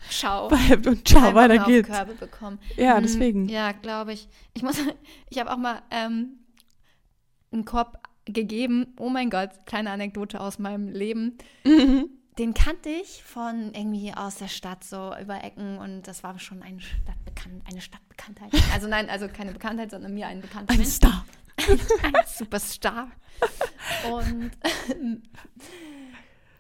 schau. Bleibt und ciao, weiter geht's. Körbe bekommen. Ja, Mm, deswegen. Ja, glaube ich. Ich muss, ich habe auch mal ähm, einen Korb gegeben. Oh mein Gott, kleine Anekdote aus meinem Leben. Mhm. Den kannte ich von irgendwie aus der Stadt, so über Ecken und das war schon eine Stadtbekannt, eine Stadtbekanntheit. Also nein, also keine Bekanntheit, sondern mir ein bekannter Ein Mensch. Star. ein Superstar. Und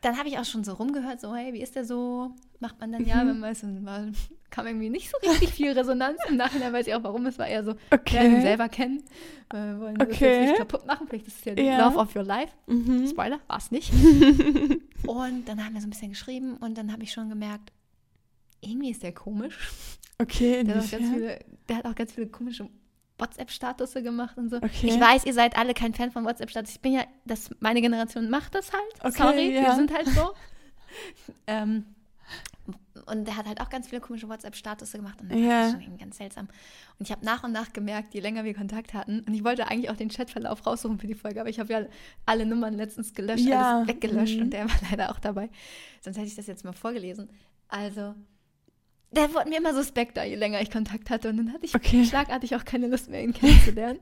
dann habe ich auch schon so rumgehört, so, hey, wie ist der so? Macht man dann ja, Mhm. wenn man es war, kam irgendwie nicht so richtig viel Resonanz. Im Nachhinein weiß ich auch, warum. Es war eher so, Okay. lernen ihn selber kennen. Wir wollen das Okay. jetzt nicht kaputt machen. Vielleicht ist es ja, Ja. Love of Your Life. Mhm. Spoiler, war es nicht. und dann haben wir so ein bisschen geschrieben und dann habe ich schon gemerkt, irgendwie ist der komisch. Okay, Der hat, viele, der hat auch ganz viele komische WhatsApp-Statusse gemacht und so. Okay. Ich weiß, ihr seid alle kein Fan von WhatsApp-Status. Ich bin ja, das, meine Generation macht das halt. Okay, Sorry, ja. wir sind halt so. ähm, und der hat halt auch ganz viele komische WhatsApp-Statusse gemacht und das Ja. war schon ganz seltsam. Und ich habe nach und nach gemerkt, je länger wir Kontakt hatten, und ich wollte eigentlich auch den Chatverlauf raussuchen für die Folge, aber ich habe ja alle Nummern letztens gelöscht, Ja, alles weggelöscht mhm. und der war leider auch dabei. Sonst hätte ich das jetzt mal vorgelesen. Also, der wurde mir immer suspekter, je länger ich Kontakt hatte. Und dann hatte ich Okay. schlagartig auch keine Lust mehr, ihn kennenzulernen.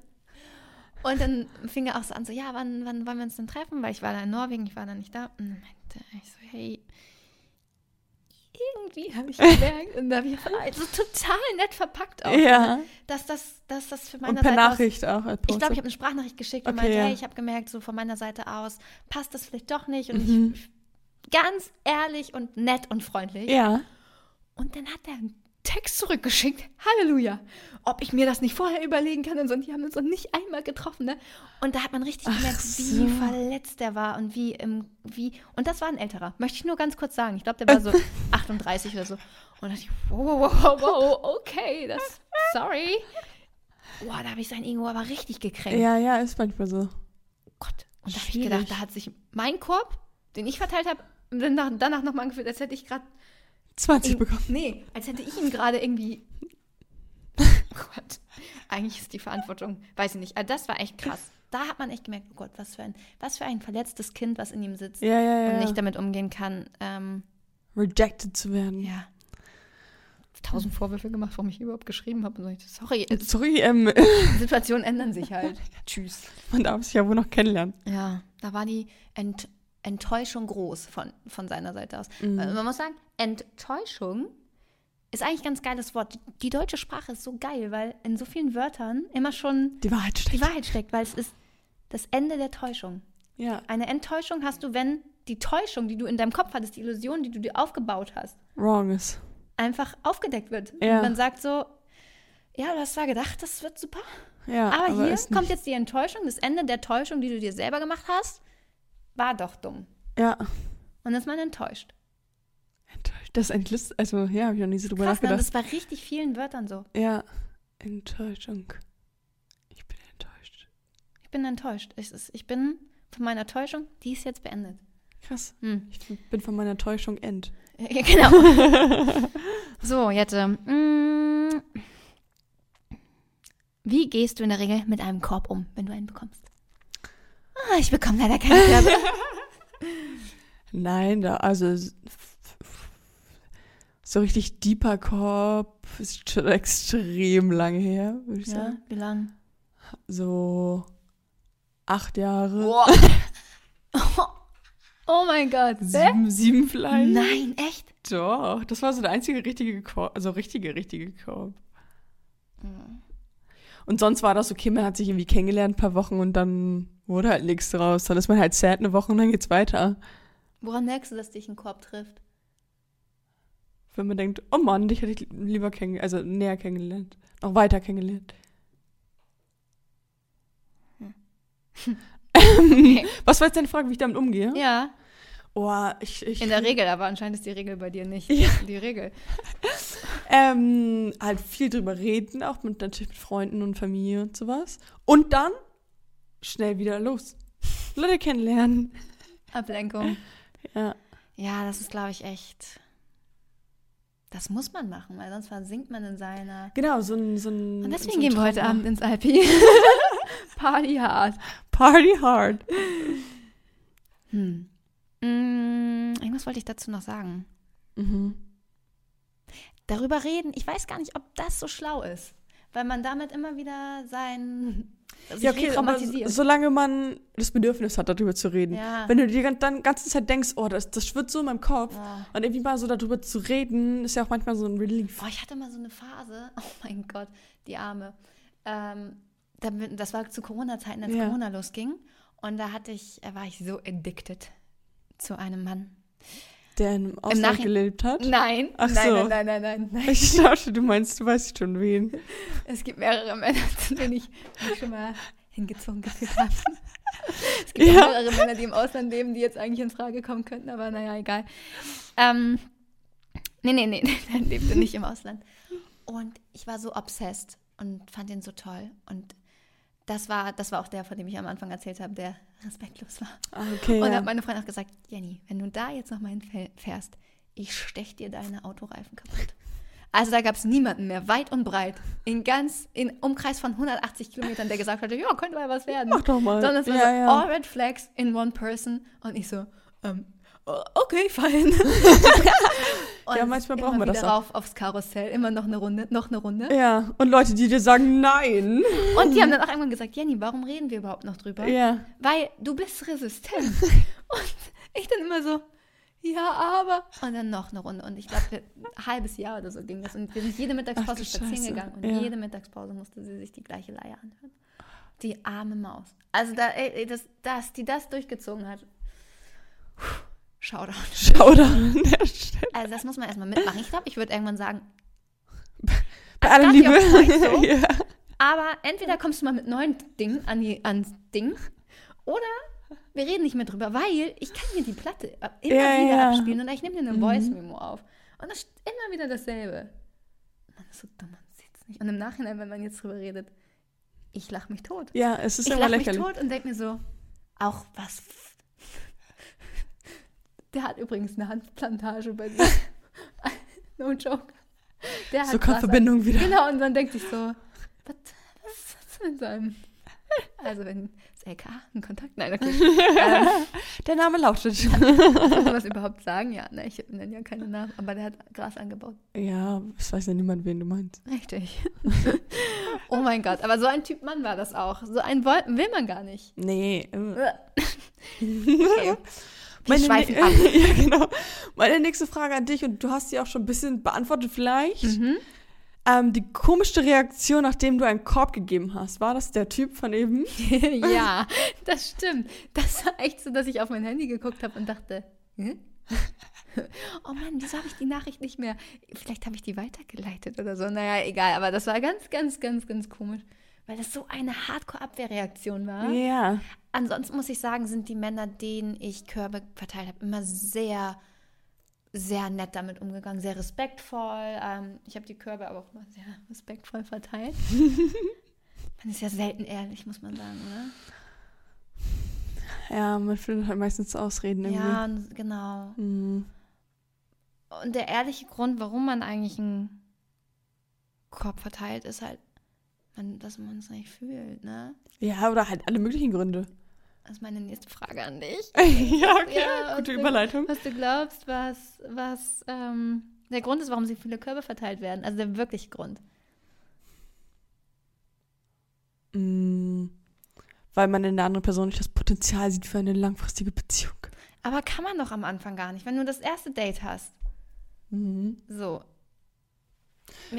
Und dann fing er auch so an, so, ja, wann, wann wollen wir uns denn treffen? Weil ich war da in Norwegen, ich war da nicht da. Und dann meinte ich so, hey, irgendwie habe ich gemerkt, und da habe ich also total nett verpackt auch, Ja. ne, dass das, dass das für Und meine per Seite aus, Nachricht auch. als ich glaube, ich habe eine Sprachnachricht geschickt und Okay, meinte, ja. hey, ich habe gemerkt, so von meiner Seite aus passt das vielleicht doch nicht. Und Mhm. ich, ganz ehrlich und nett und freundlich. Ja. Und dann hat er einen Text zurückgeschickt. Halleluja. Ob ich mir das nicht vorher überlegen kann und so. Und die haben uns noch nicht einmal getroffen, ne? Und da hat man richtig Ach gemerkt, so. wie verletzt er war und wie im, wie. Und das war ein älterer. Möchte ich nur ganz kurz sagen. Ich glaube, der war so 38 oder so. Und da dachte ich, wow, wow, wow, wow, okay, das, sorry. Boah, da habe ich sein Ego aber richtig gekränkt. Ja, ja, ist manchmal so. Gott. Und da habe ich gedacht, da hat sich mein Korb, den ich verteilt habe, danach, danach nochmal angefühlt, als hätte ich gerade 20 bekommen. Nee, als hätte ich ihn gerade irgendwie. Oh Gott. Eigentlich ist die Verantwortung, weiß ich nicht. Also das war echt krass. Da hat man echt gemerkt, oh Gott, was für ein, was für ein verletztes Kind, was in ihm sitzt Ja, ja, ja. und nicht damit umgehen kann. Ähm, Rejected zu werden. ja. Tausend Vorwürfe gemacht, warum ich überhaupt geschrieben habe. Und so, ich, sorry, Sorry, ähm, Situationen ändern sich halt. Tschüss. man darf sich ja wohl noch kennenlernen. Ja, da war die Ent Enttäuschung groß von, von seiner Seite aus. Mhm. Also man muss sagen, Enttäuschung ist eigentlich ein ganz geiles Wort. Die deutsche Sprache ist so geil, weil in so vielen Wörtern immer schon Die Wahrheit steckt. die Wahrheit steckt, weil es ist das Ende der Täuschung. Ja. Eine Enttäuschung hast du, wenn die Täuschung, die du in deinem Kopf hattest, die Illusion, die du dir aufgebaut hast, Wrong ist. einfach aufgedeckt wird. Ja. Und man sagt so, ja, du hast zwar gedacht, das wird super, Ja, aber, hier ist kommt jetzt die Enttäuschung, das Ende der Täuschung, die du dir selber gemacht hast, war doch dumm. Ja. Und dann ist man enttäuscht. Enttäuscht. Das entlist, also ja, habe ich noch nie so drüber Krass, ne? nachgedacht. das bei richtig vielen Wörtern so. Ja. Enttäuschung. Ich bin enttäuscht. Ich bin enttäuscht. Ich, ich bin von meiner Täuschung, die ist jetzt beendet. Krass. Hm. Ich bin von meiner Täuschung end. Ja, genau. so, Jette. Mm, wie gehst du in der Regel mit einem Korb um, wenn du einen bekommst? Ah, ich bekomme leider keine Körbe. Nein, da, also So richtig deeper Korb. Ist schon extrem lange her, würde ich Ja, sagen. wie lang? So acht Jahre. Boah. oh mein Gott. Hä? Sieben, sieben vielleicht. Nein, echt? Doch, das war so der einzige richtige Korb, also richtige, richtige Korb. Mhm. Und sonst war das okay, man hat sich irgendwie kennengelernt ein paar Wochen und dann wurde halt nichts draus. Dann ist man halt sad eine Woche und dann geht's weiter. Woran merkst du, dass dich ein Korb trifft? Wenn man denkt, oh Mann, dich hätte ich lieber kennengelernt, also näher kennengelernt. Noch weiter kennengelernt. Okay. Was war jetzt deine Frage, wie ich damit umgehe? Ja, Oh, ich, ich in der Regel, aber anscheinend ist die Regel bei dir nicht Ja. die Regel. ähm, halt viel drüber reden, auch mit natürlich mit Freunden und Familie und sowas. Und dann schnell wieder los. Leute kennenlernen. Ablenkung. Ja. Ja, das ist, glaube ich, echt. Das muss man machen, weil sonst versinkt man in seiner. Genau, so ein. So ein Und deswegen so gehen wir heute. Abend ins Alpi. Party hard. Party hard. Hm. Mm, irgendwas wollte ich dazu noch sagen. Mhm. Darüber reden, ich weiß gar nicht, ob das so schlau ist. Weil man damit immer wieder sein. Sich Ja, okay, so- solange man das Bedürfnis hat, darüber zu reden. Ja. Wenn du dir dann die ganze Zeit denkst, oh, das, das schwirrt so in meinem Kopf. Ja. Und irgendwie mal so darüber zu reden, ist ja auch manchmal so ein Relief. Boah, ich hatte mal so eine Phase, oh mein Gott, die Arme. Ähm, das war zu Corona-Zeiten, als Ja. Corona losging. Und da hatte ich, äh, war ich so addicted zu einem Mann. Der im Ausland Nachhinein- gelebt hat. Nein, Ach nein, so. nein, nein, nein, nein, nein. Ich dachte, du meinst, du weißt schon wen. Es gibt mehrere Männer, zu denen ich mich schon mal hingezogen gefühlt habe. Es gibt Ja. mehrere Männer, die im Ausland leben, die jetzt eigentlich in Frage kommen könnten, aber naja, egal. Ähm, nee, nee, nee, der lebte nicht im Ausland. Und ich war so obsessed und fand ihn so toll. Und das war, das war auch der, von dem ich am Anfang erzählt habe, der respektlos war. Ah, okay. Und da ja. hat meine Freundin auch gesagt, Jenny, wenn du da jetzt noch mal hinfährst, ich stech dir deine Autoreifen kaputt. Also da gab es niemanden mehr, weit und breit, in ganz, in Umkreis von 180 Kilometern, der gesagt hatte, ja, könnte mal was werden. Mach doch mal. Sondern es war ja, so, ja. all red flags in one person. Und ich so, ähm, okay, fein. und Ja, manchmal brauchen wir das wieder auch. rauf aufs Karussell, immer noch eine Runde, noch eine Runde. ja, und Leute, die dir sagen, nein. Und die haben dann auch irgendwann gesagt, Jenny, warum reden wir überhaupt noch drüber? Ja. weil du bist resistent. und ich dann immer so, ja, aber. Und dann noch eine Runde. Und ich glaube, ein halbes Jahr oder so ging das. Und wir sind jede Mittagspause spazieren gegangen. Und Ja. jede Mittagspause musste sie sich die gleiche Leier anhören. Die arme Maus. Also, da, ey, das, dass die das durchgezogen hat. Shoutout. An der Stelle. Also, das muss man erstmal mitmachen. Ich glaube, ich würde irgendwann sagen, Bei aller Liebe. so. ja. Aber entweder kommst du mal mit neuen Dingen an die, ans Ding oder wir reden nicht mehr drüber, weil ich kann mir die Platte immer Ja, wieder ja. abspielen und ich nehme dir eine Mhm. Voice-Memo auf. Und das ist immer wieder dasselbe. Man ist so dumm, man sieht's nicht. Und im Nachhinein, wenn man jetzt drüber redet, ich lache mich tot. ja, es ist ich immer lache mich lächerlich. tot und denke mir so, auch was. Der hat übrigens eine Handplantage bei sich. no joke. Der So Verbindung wieder. Genau, und dann denkt sich so, was, was ist mit seinem. Also, wenn das LK einen Kontakt. Nein, okay. ähm, Der Name lautet. kann man was überhaupt sagen? Ja, ne, ich nenne ja keine Namen, aber der hat Gras angebaut. ja, es weiß ja niemand, wen du meinst. Richtig. oh mein Gott, aber so ein Typ Mann war das auch. So einen will man gar nicht. Nee. äh. Okay. Meine, schweifen ne- ab. ja, genau. Meine nächste Frage an dich, und du hast sie auch schon ein bisschen beantwortet vielleicht. Mhm. Ähm, die komischste Reaktion, nachdem du einen Korb gegeben hast, war das der Typ von eben? ja, das stimmt. Das war echt so, dass ich auf mein Handy geguckt habe und dachte, hä? oh Mann, wieso habe ich die Nachricht nicht mehr? Vielleicht habe ich die weitergeleitet oder so. Naja, egal, aber das war ganz, ganz, ganz, ganz komisch, weil das so eine Hardcore-Abwehrreaktion war. Ja. Ansonsten muss ich sagen, sind die Männer, denen ich Körbe verteilt habe, immer sehr, sehr nett damit umgegangen, sehr respektvoll. Ähm, ich habe die Körbe aber auch immer sehr respektvoll verteilt. man ist ja selten ehrlich, muss man sagen, oder? Ja, man findet halt meistens Ausreden irgendwie. Ja, genau. Mhm. Und der ehrliche Grund, warum man eigentlich einen Korb verteilt, ist halt, man, dass man es nicht fühlt, ne? Ja, oder halt alle möglichen Gründe. Das ist meine nächste Frage an dich. ja, okay. Ja, Gute und- Überleitung. Was du glaubst, was, was ähm, Der Grund ist, warum so viele Körbe verteilt werden. Also der wirkliche Grund. Mm, weil man in der anderen Person nicht das Potenzial sieht für eine langfristige Beziehung. Aber kann man doch am Anfang gar nicht, wenn du das erste Date hast. Mhm. So.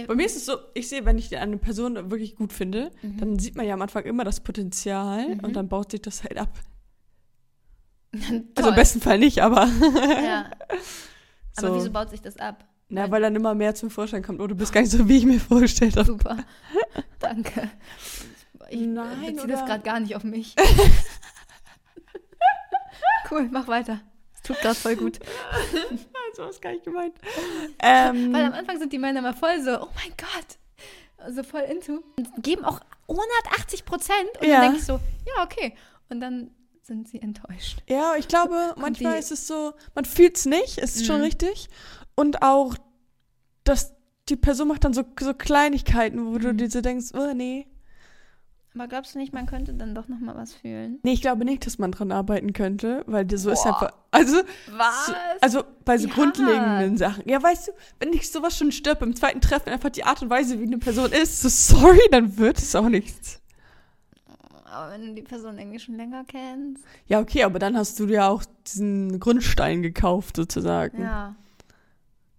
Bei mir ist es so, ich sehe, wenn ich eine Person wirklich gut finde, Mhm. dann sieht man ja am Anfang immer das Potenzial Mhm. und dann baut sich das halt ab. Also im besten Fall nicht, aber Ja. so. Aber wieso baut sich das ab? Na, weil dann immer mehr zum Vorschein kommt. Oh, du bist gar nicht so, wie ich mir vorgestellt habe. Super. Danke. Ich Nein, beziehe das oder? gerade gar nicht auf mich. cool, mach weiter. Tut gerade voll gut. so was gar nicht gemeint. Ähm, Weil am Anfang sind die Männer mal voll so, oh mein Gott. Also voll into. Und geben auch 180 Prozent. Und Ja. dann denke ich so, ja, okay. Und dann sind sie enttäuscht. ja, ich glaube, manchmal die- ist es so, man fühlt es nicht, ist schon Mhm. richtig. Und auch, dass die Person macht dann so, so Kleinigkeiten, wo du Mhm. dir so denkst, oh nee. Aber glaubst du nicht, man könnte dann doch noch mal was fühlen? Nee, ich glaube nicht, dass man dran arbeiten könnte, weil dir so ist Boah. einfach. Also, Was? so, also bei so Ja. grundlegenden Sachen. Ja, weißt du, wenn ich sowas schon stirb im zweiten Treffen, einfach die Art und Weise, wie eine Person ist, so sorry, dann wird es auch nichts. Aber wenn du die Person irgendwie schon länger kennst. Ja, okay, aber dann hast du dir auch diesen Grundstein gekauft, sozusagen. Ja.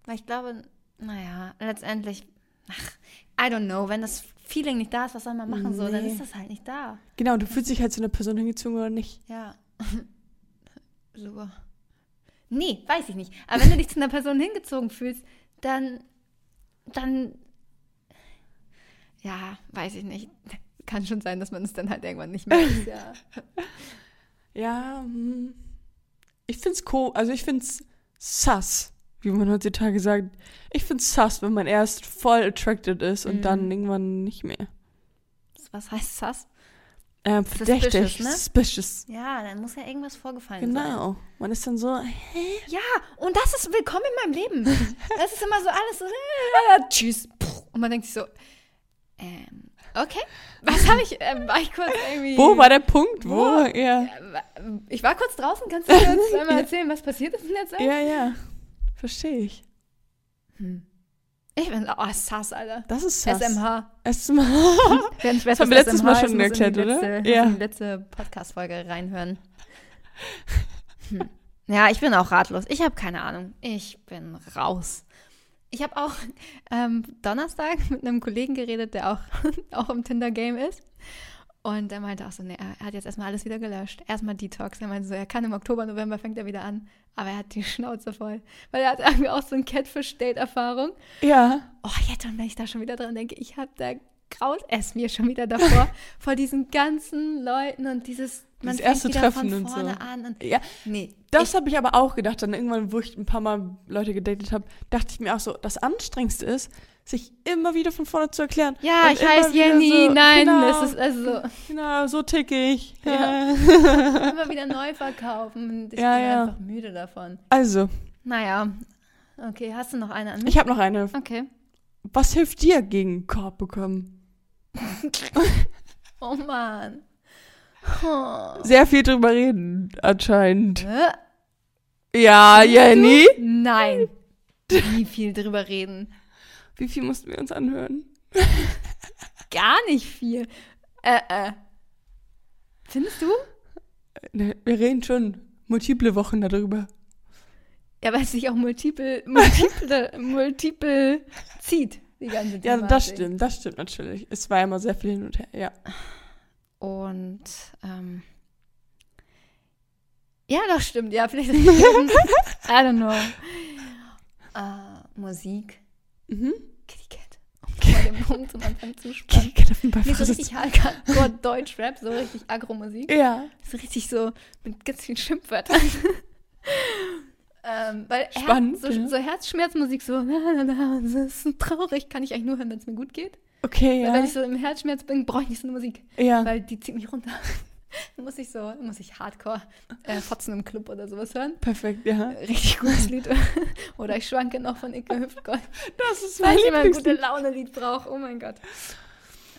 Weil ich glaube, naja, letztendlich, ach, I don't know, wenn das Feeling nicht da ist, was soll man machen? So, dann Nee. ist das halt nicht da. Genau, du fühlst dich halt zu einer Person hingezogen oder nicht. Ja. so. Nee, weiß ich nicht. Aber wenn du dich zu einer Person hingezogen fühlst, dann, dann, ja, weiß ich nicht. Kann schon sein, dass man es dann halt irgendwann nicht mehr ist, ja. Ja, hm. ich find's cool, also ich find's sass, wie man heutzutage sagt. Ich find's sass, wenn man erst voll attracted ist und Mhm. dann irgendwann nicht mehr. Was heißt das? Ähm, verdächtig, Suspicious, ne? suspicious. Ja, dann muss ja irgendwas vorgefallen sein. Genau. Man ist dann so, Ja, und das ist willkommen in meinem Leben. Das ist immer so alles so, äh, tschüss. Und man denkt sich so, ähm, okay. Was habe ich, ähm, war ich kurz irgendwie. wo war der Punkt? Wo? Wo? Ja. Äh, Ich war kurz draußen, kannst du mir uns einmal erzählen, was passiert ist in der Zeit? Ja, ja. Verstehe ich. Hm. Ich bin, oh, sass, Alter. Das ist sass. SMH. SMH. Wer nicht weiß, Das haben wir letztes SMH Mal schon erklärt, oder? letzte, Ja. in die letzte Podcast-Folge reinhören. Hm. Ja, ich bin auch ratlos. Ich habe keine Ahnung. Ich bin raus. Ich habe auch ähm, Donnerstag mit einem Kollegen geredet, der auch, auch im Tinder-Game ist. Und der meinte auch so, nee, er hat jetzt erstmal alles wieder gelöscht. Erstmal Detox. Er meinte so, er kann im Oktober, November fängt er wieder an. Aber er hat die Schnauze voll. Weil er hat irgendwie auch so eine Catfish-Date-Erfahrung. Ja. Oh, jetzt, und wenn ich da schon wieder dran denke, ich habe da graut es mir schon wieder davor, vor diesen ganzen Leuten und dieses, man fängt erste Treffen von und so. vorne an. Und, Ja, nee, das habe ich aber auch gedacht. Dann irgendwann, wo ich ein paar Mal Leute gedatet habe, dachte ich mir auch so, das Anstrengendste ist, sich immer wieder von vorne zu erklären. ja, ich heiße Jenny, so, nein, genau, es ist also so, Genau, so tick ich. Ja. Ja. immer wieder neu verkaufen. Ich Ja, bin ja. einfach müde davon. Also, Naja, okay, hast du noch eine an mich? ich habe noch eine. Okay. Was hilft dir gegen Korb bekommen? Oh Mann. Oh. Sehr viel drüber reden, anscheinend. Hä? Ja, Jenny. Nein. Wie viel drüber reden? Wie viel mussten wir uns anhören? Gar nicht viel. Äh, äh. Findest du? Ne, Wir reden schon multiple Wochen darüber. Ja, weil es sich auch multiple, multiple, multiple zieht, die ganze Ja, Thematik. das stimmt, das stimmt natürlich. Es war immer sehr viel hin und her, ja. Und, ähm, ja, das stimmt, ja, vielleicht. I don't know. Äh, Musik. Mhm. Kitty Cat. Um mal den Punkt zum Anfang zu spannen. Geht auf den Ball Nee, so richtig Hardcore Deutsch-Rap, so richtig Agro-Musik. Ja. So richtig so mit ganz vielen Schimpfwörtern. ähm, weil Spannend, Herz, so, ja. so Herzschmerzmusik, so, na, na, na, das ist traurig, kann ich eigentlich nur hören, wenn es mir gut geht. Okay, Weil wenn ja. ich so im Herzschmerz bin, brauche ich nicht so eine Musik, Ja. weil die zieht mich runter. Muss ich so, muss ich Hardcore äh, Fotzen im Club oder sowas hören. Perfekt, ja. Richtig gutes Lied. oder ich schwanke noch von Icke Hüftgold. Das ist Falls jemand ein gute Lieblingslied. Laune-Lied braucht, oh mein Gott.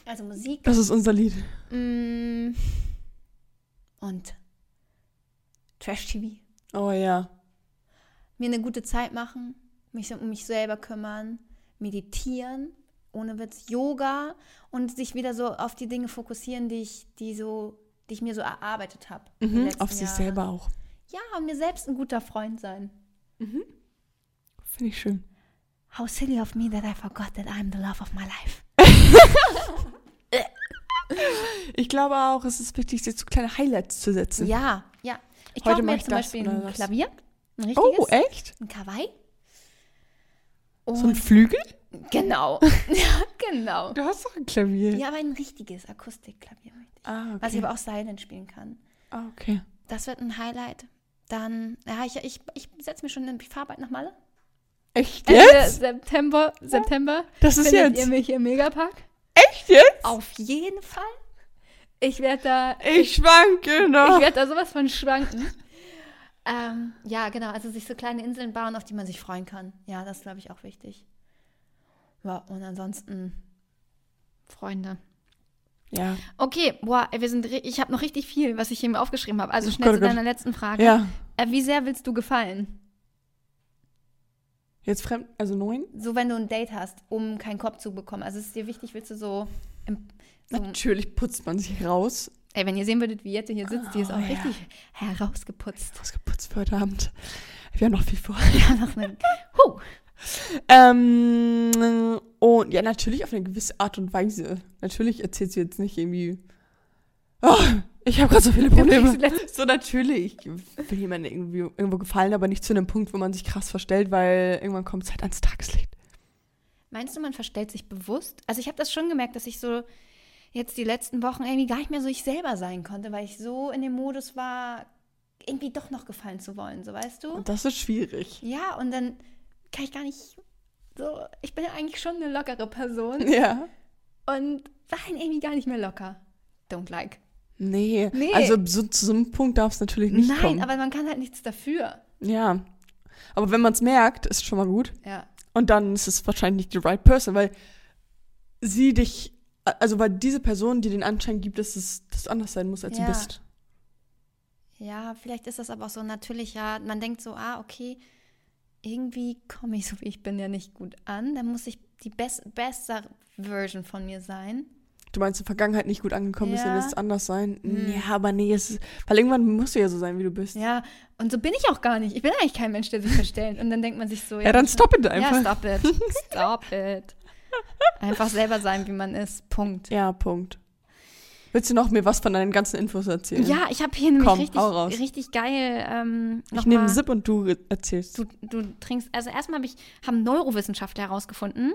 Also Musik. Das ist unser Lied. Mm, und Trash-TV. Oh ja. Mir eine gute Zeit machen. mich um mich selber kümmern, meditieren, ohne Witz, Yoga und sich wieder so auf die Dinge fokussieren, die ich, die so, die ich mir so erarbeitet habe. Mhm, auf sich selber auch. Ja, und mir selbst ein guter Freund sein. Finde ich schön. How silly of me that I forgot that I'm the love of my life. Ich glaube auch, es ist wichtig, sich so kleine Highlights zu setzen. Ja, ja. Ich kaufe mir zum Beispiel ein. Klavier. Ein richtiges. Oh, echt? Ein Kawaii. So ein Und Flügel? Genau. ja, genau. Du hast doch ein Klavier. Ja, aber ein richtiges Akustikklavier ich. Ah, okay. Was ich aber auch silent spielen kann. ah, okay. Das wird ein Highlight. Dann, ja, ich, ich, ich setze mir schon in die Fahrbahn nach Malle. Echt Ende jetzt? September, September. Das ist findet jetzt. ihr mich im Megapark? Echt jetzt? Auf jeden Fall. Ich werde da, Ich schwanke ich noch. werde da sowas von schwanken. ähm, ja, genau. Also sich so kleine Inseln bauen, auf die man sich freuen kann. Ja, das glaube ich auch wichtig. Und ansonsten Freunde. Ja. Okay, boah, wir sind, ich habe noch richtig viel, was ich hier mir aufgeschrieben habe. Also Oh schnell Gott, zu oh Gott. deiner letzten Frage. Ja. Äh, wie sehr willst du gefallen? Jetzt fremd, also neun? So, wenn du ein Date hast, um keinen Kopf zu bekommen. Also ist es dir wichtig, willst du so, im, so Natürlich putzt man sich raus. ey, wenn ihr sehen würdet, wie Jette hier sitzt, die ist Oh, auch ja. richtig herausgeputzt. Ausgeputzt für heute Abend. Wir haben noch viel vor. Ja, noch eine, huh. Ähm, und ja, natürlich auf eine gewisse Art und Weise. Natürlich erzählt sie jetzt nicht irgendwie. Oh, ich habe gerade so viele Probleme. So natürlich will jemand irgendwie irgendwo gefallen, aber nicht zu einem Punkt, wo man sich krass verstellt, weil irgendwann kommt es halt ans Tageslicht. Meinst du, man verstellt sich bewusst? Also ich habe das schon gemerkt, dass ich so jetzt die letzten Wochen irgendwie gar nicht mehr so ich selber sein konnte, weil ich so in dem Modus war, irgendwie doch noch gefallen zu wollen, so weißt du? Und das ist schwierig. Ja, und dann kann ich gar nicht so, ich bin ja eigentlich schon eine lockere Person Ja. und war halt irgendwie gar nicht mehr locker. Don't like. Nee. Nee. Also so, zu so einem Punkt darf es natürlich nicht Nein, kommen. aber man kann halt nichts dafür. ja. Aber wenn man es merkt, ist schon mal gut. Ja. Und dann ist es wahrscheinlich nicht die right person, weil sie dich, also weil diese Person dir den Anschein gibt, dass es das anders sein muss, als Ja. du bist. Ja, vielleicht ist das aber auch so natürlich, ja, man denkt so, ah, okay, irgendwie komme ich so wie ich bin ja nicht gut an, dann muss ich die best bessere Version von mir sein. Du meinst, in der Vergangenheit nicht gut angekommen ist, Ja. dann wird es anders sein. Hm. Ja, aber nee, es ist, weil irgendwann musst du ja so sein, wie du bist. Ja, und so bin ich auch gar nicht. Ich bin eigentlich kein Mensch, der sich verstellt. Und dann denkt man sich so, Ja, dann stop it einfach. Ja, stop it. Stop it. Einfach selber sein, wie man ist. Punkt. Ja, Punkt. Willst du noch mir was von deinen ganzen Infos erzählen? Ja, ich habe hier nämlich Komm, richtig, richtig geil ähm, Ich nehme einen Sip und du erzählst. Du, du trinkst, also erstmal hab ich, haben Neurowissenschaftler herausgefunden,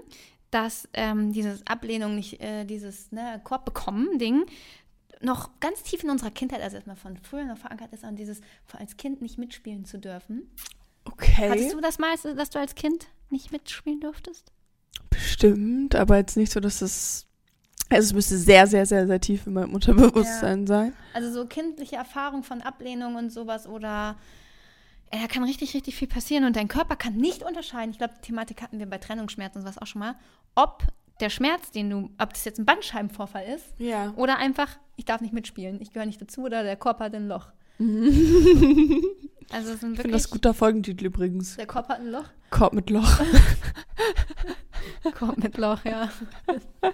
dass ähm, dieses Ablehnung nicht, äh, dieses ne, Korb bekommen Ding noch ganz tief in unserer Kindheit, also erstmal von früher noch verankert ist, an dieses als Kind nicht mitspielen zu dürfen. Okay. Hattest du das mal, dass du als Kind nicht mitspielen durftest? Bestimmt, aber jetzt nicht so, dass es. Also es müsste sehr, sehr, sehr, sehr tief in meinem Unterbewusstsein sein. Also so kindliche Erfahrung von Ablehnung und sowas oder äh, da kann richtig, richtig viel passieren und dein Körper kann nicht unterscheiden. Ich glaube, die Thematik hatten wir bei Trennungsschmerzen und sowas auch schon mal, ob der Schmerz, den du, ob das jetzt ein Bandscheibenvorfall ist Ja. oder einfach, ich darf nicht mitspielen, ich gehöre nicht dazu oder der Korb hat ein Loch. Also es sind Ich finde das guter Folgentitel übrigens. der Korb hat ein Loch. Korb mit Loch. Korb mit Loch, ja.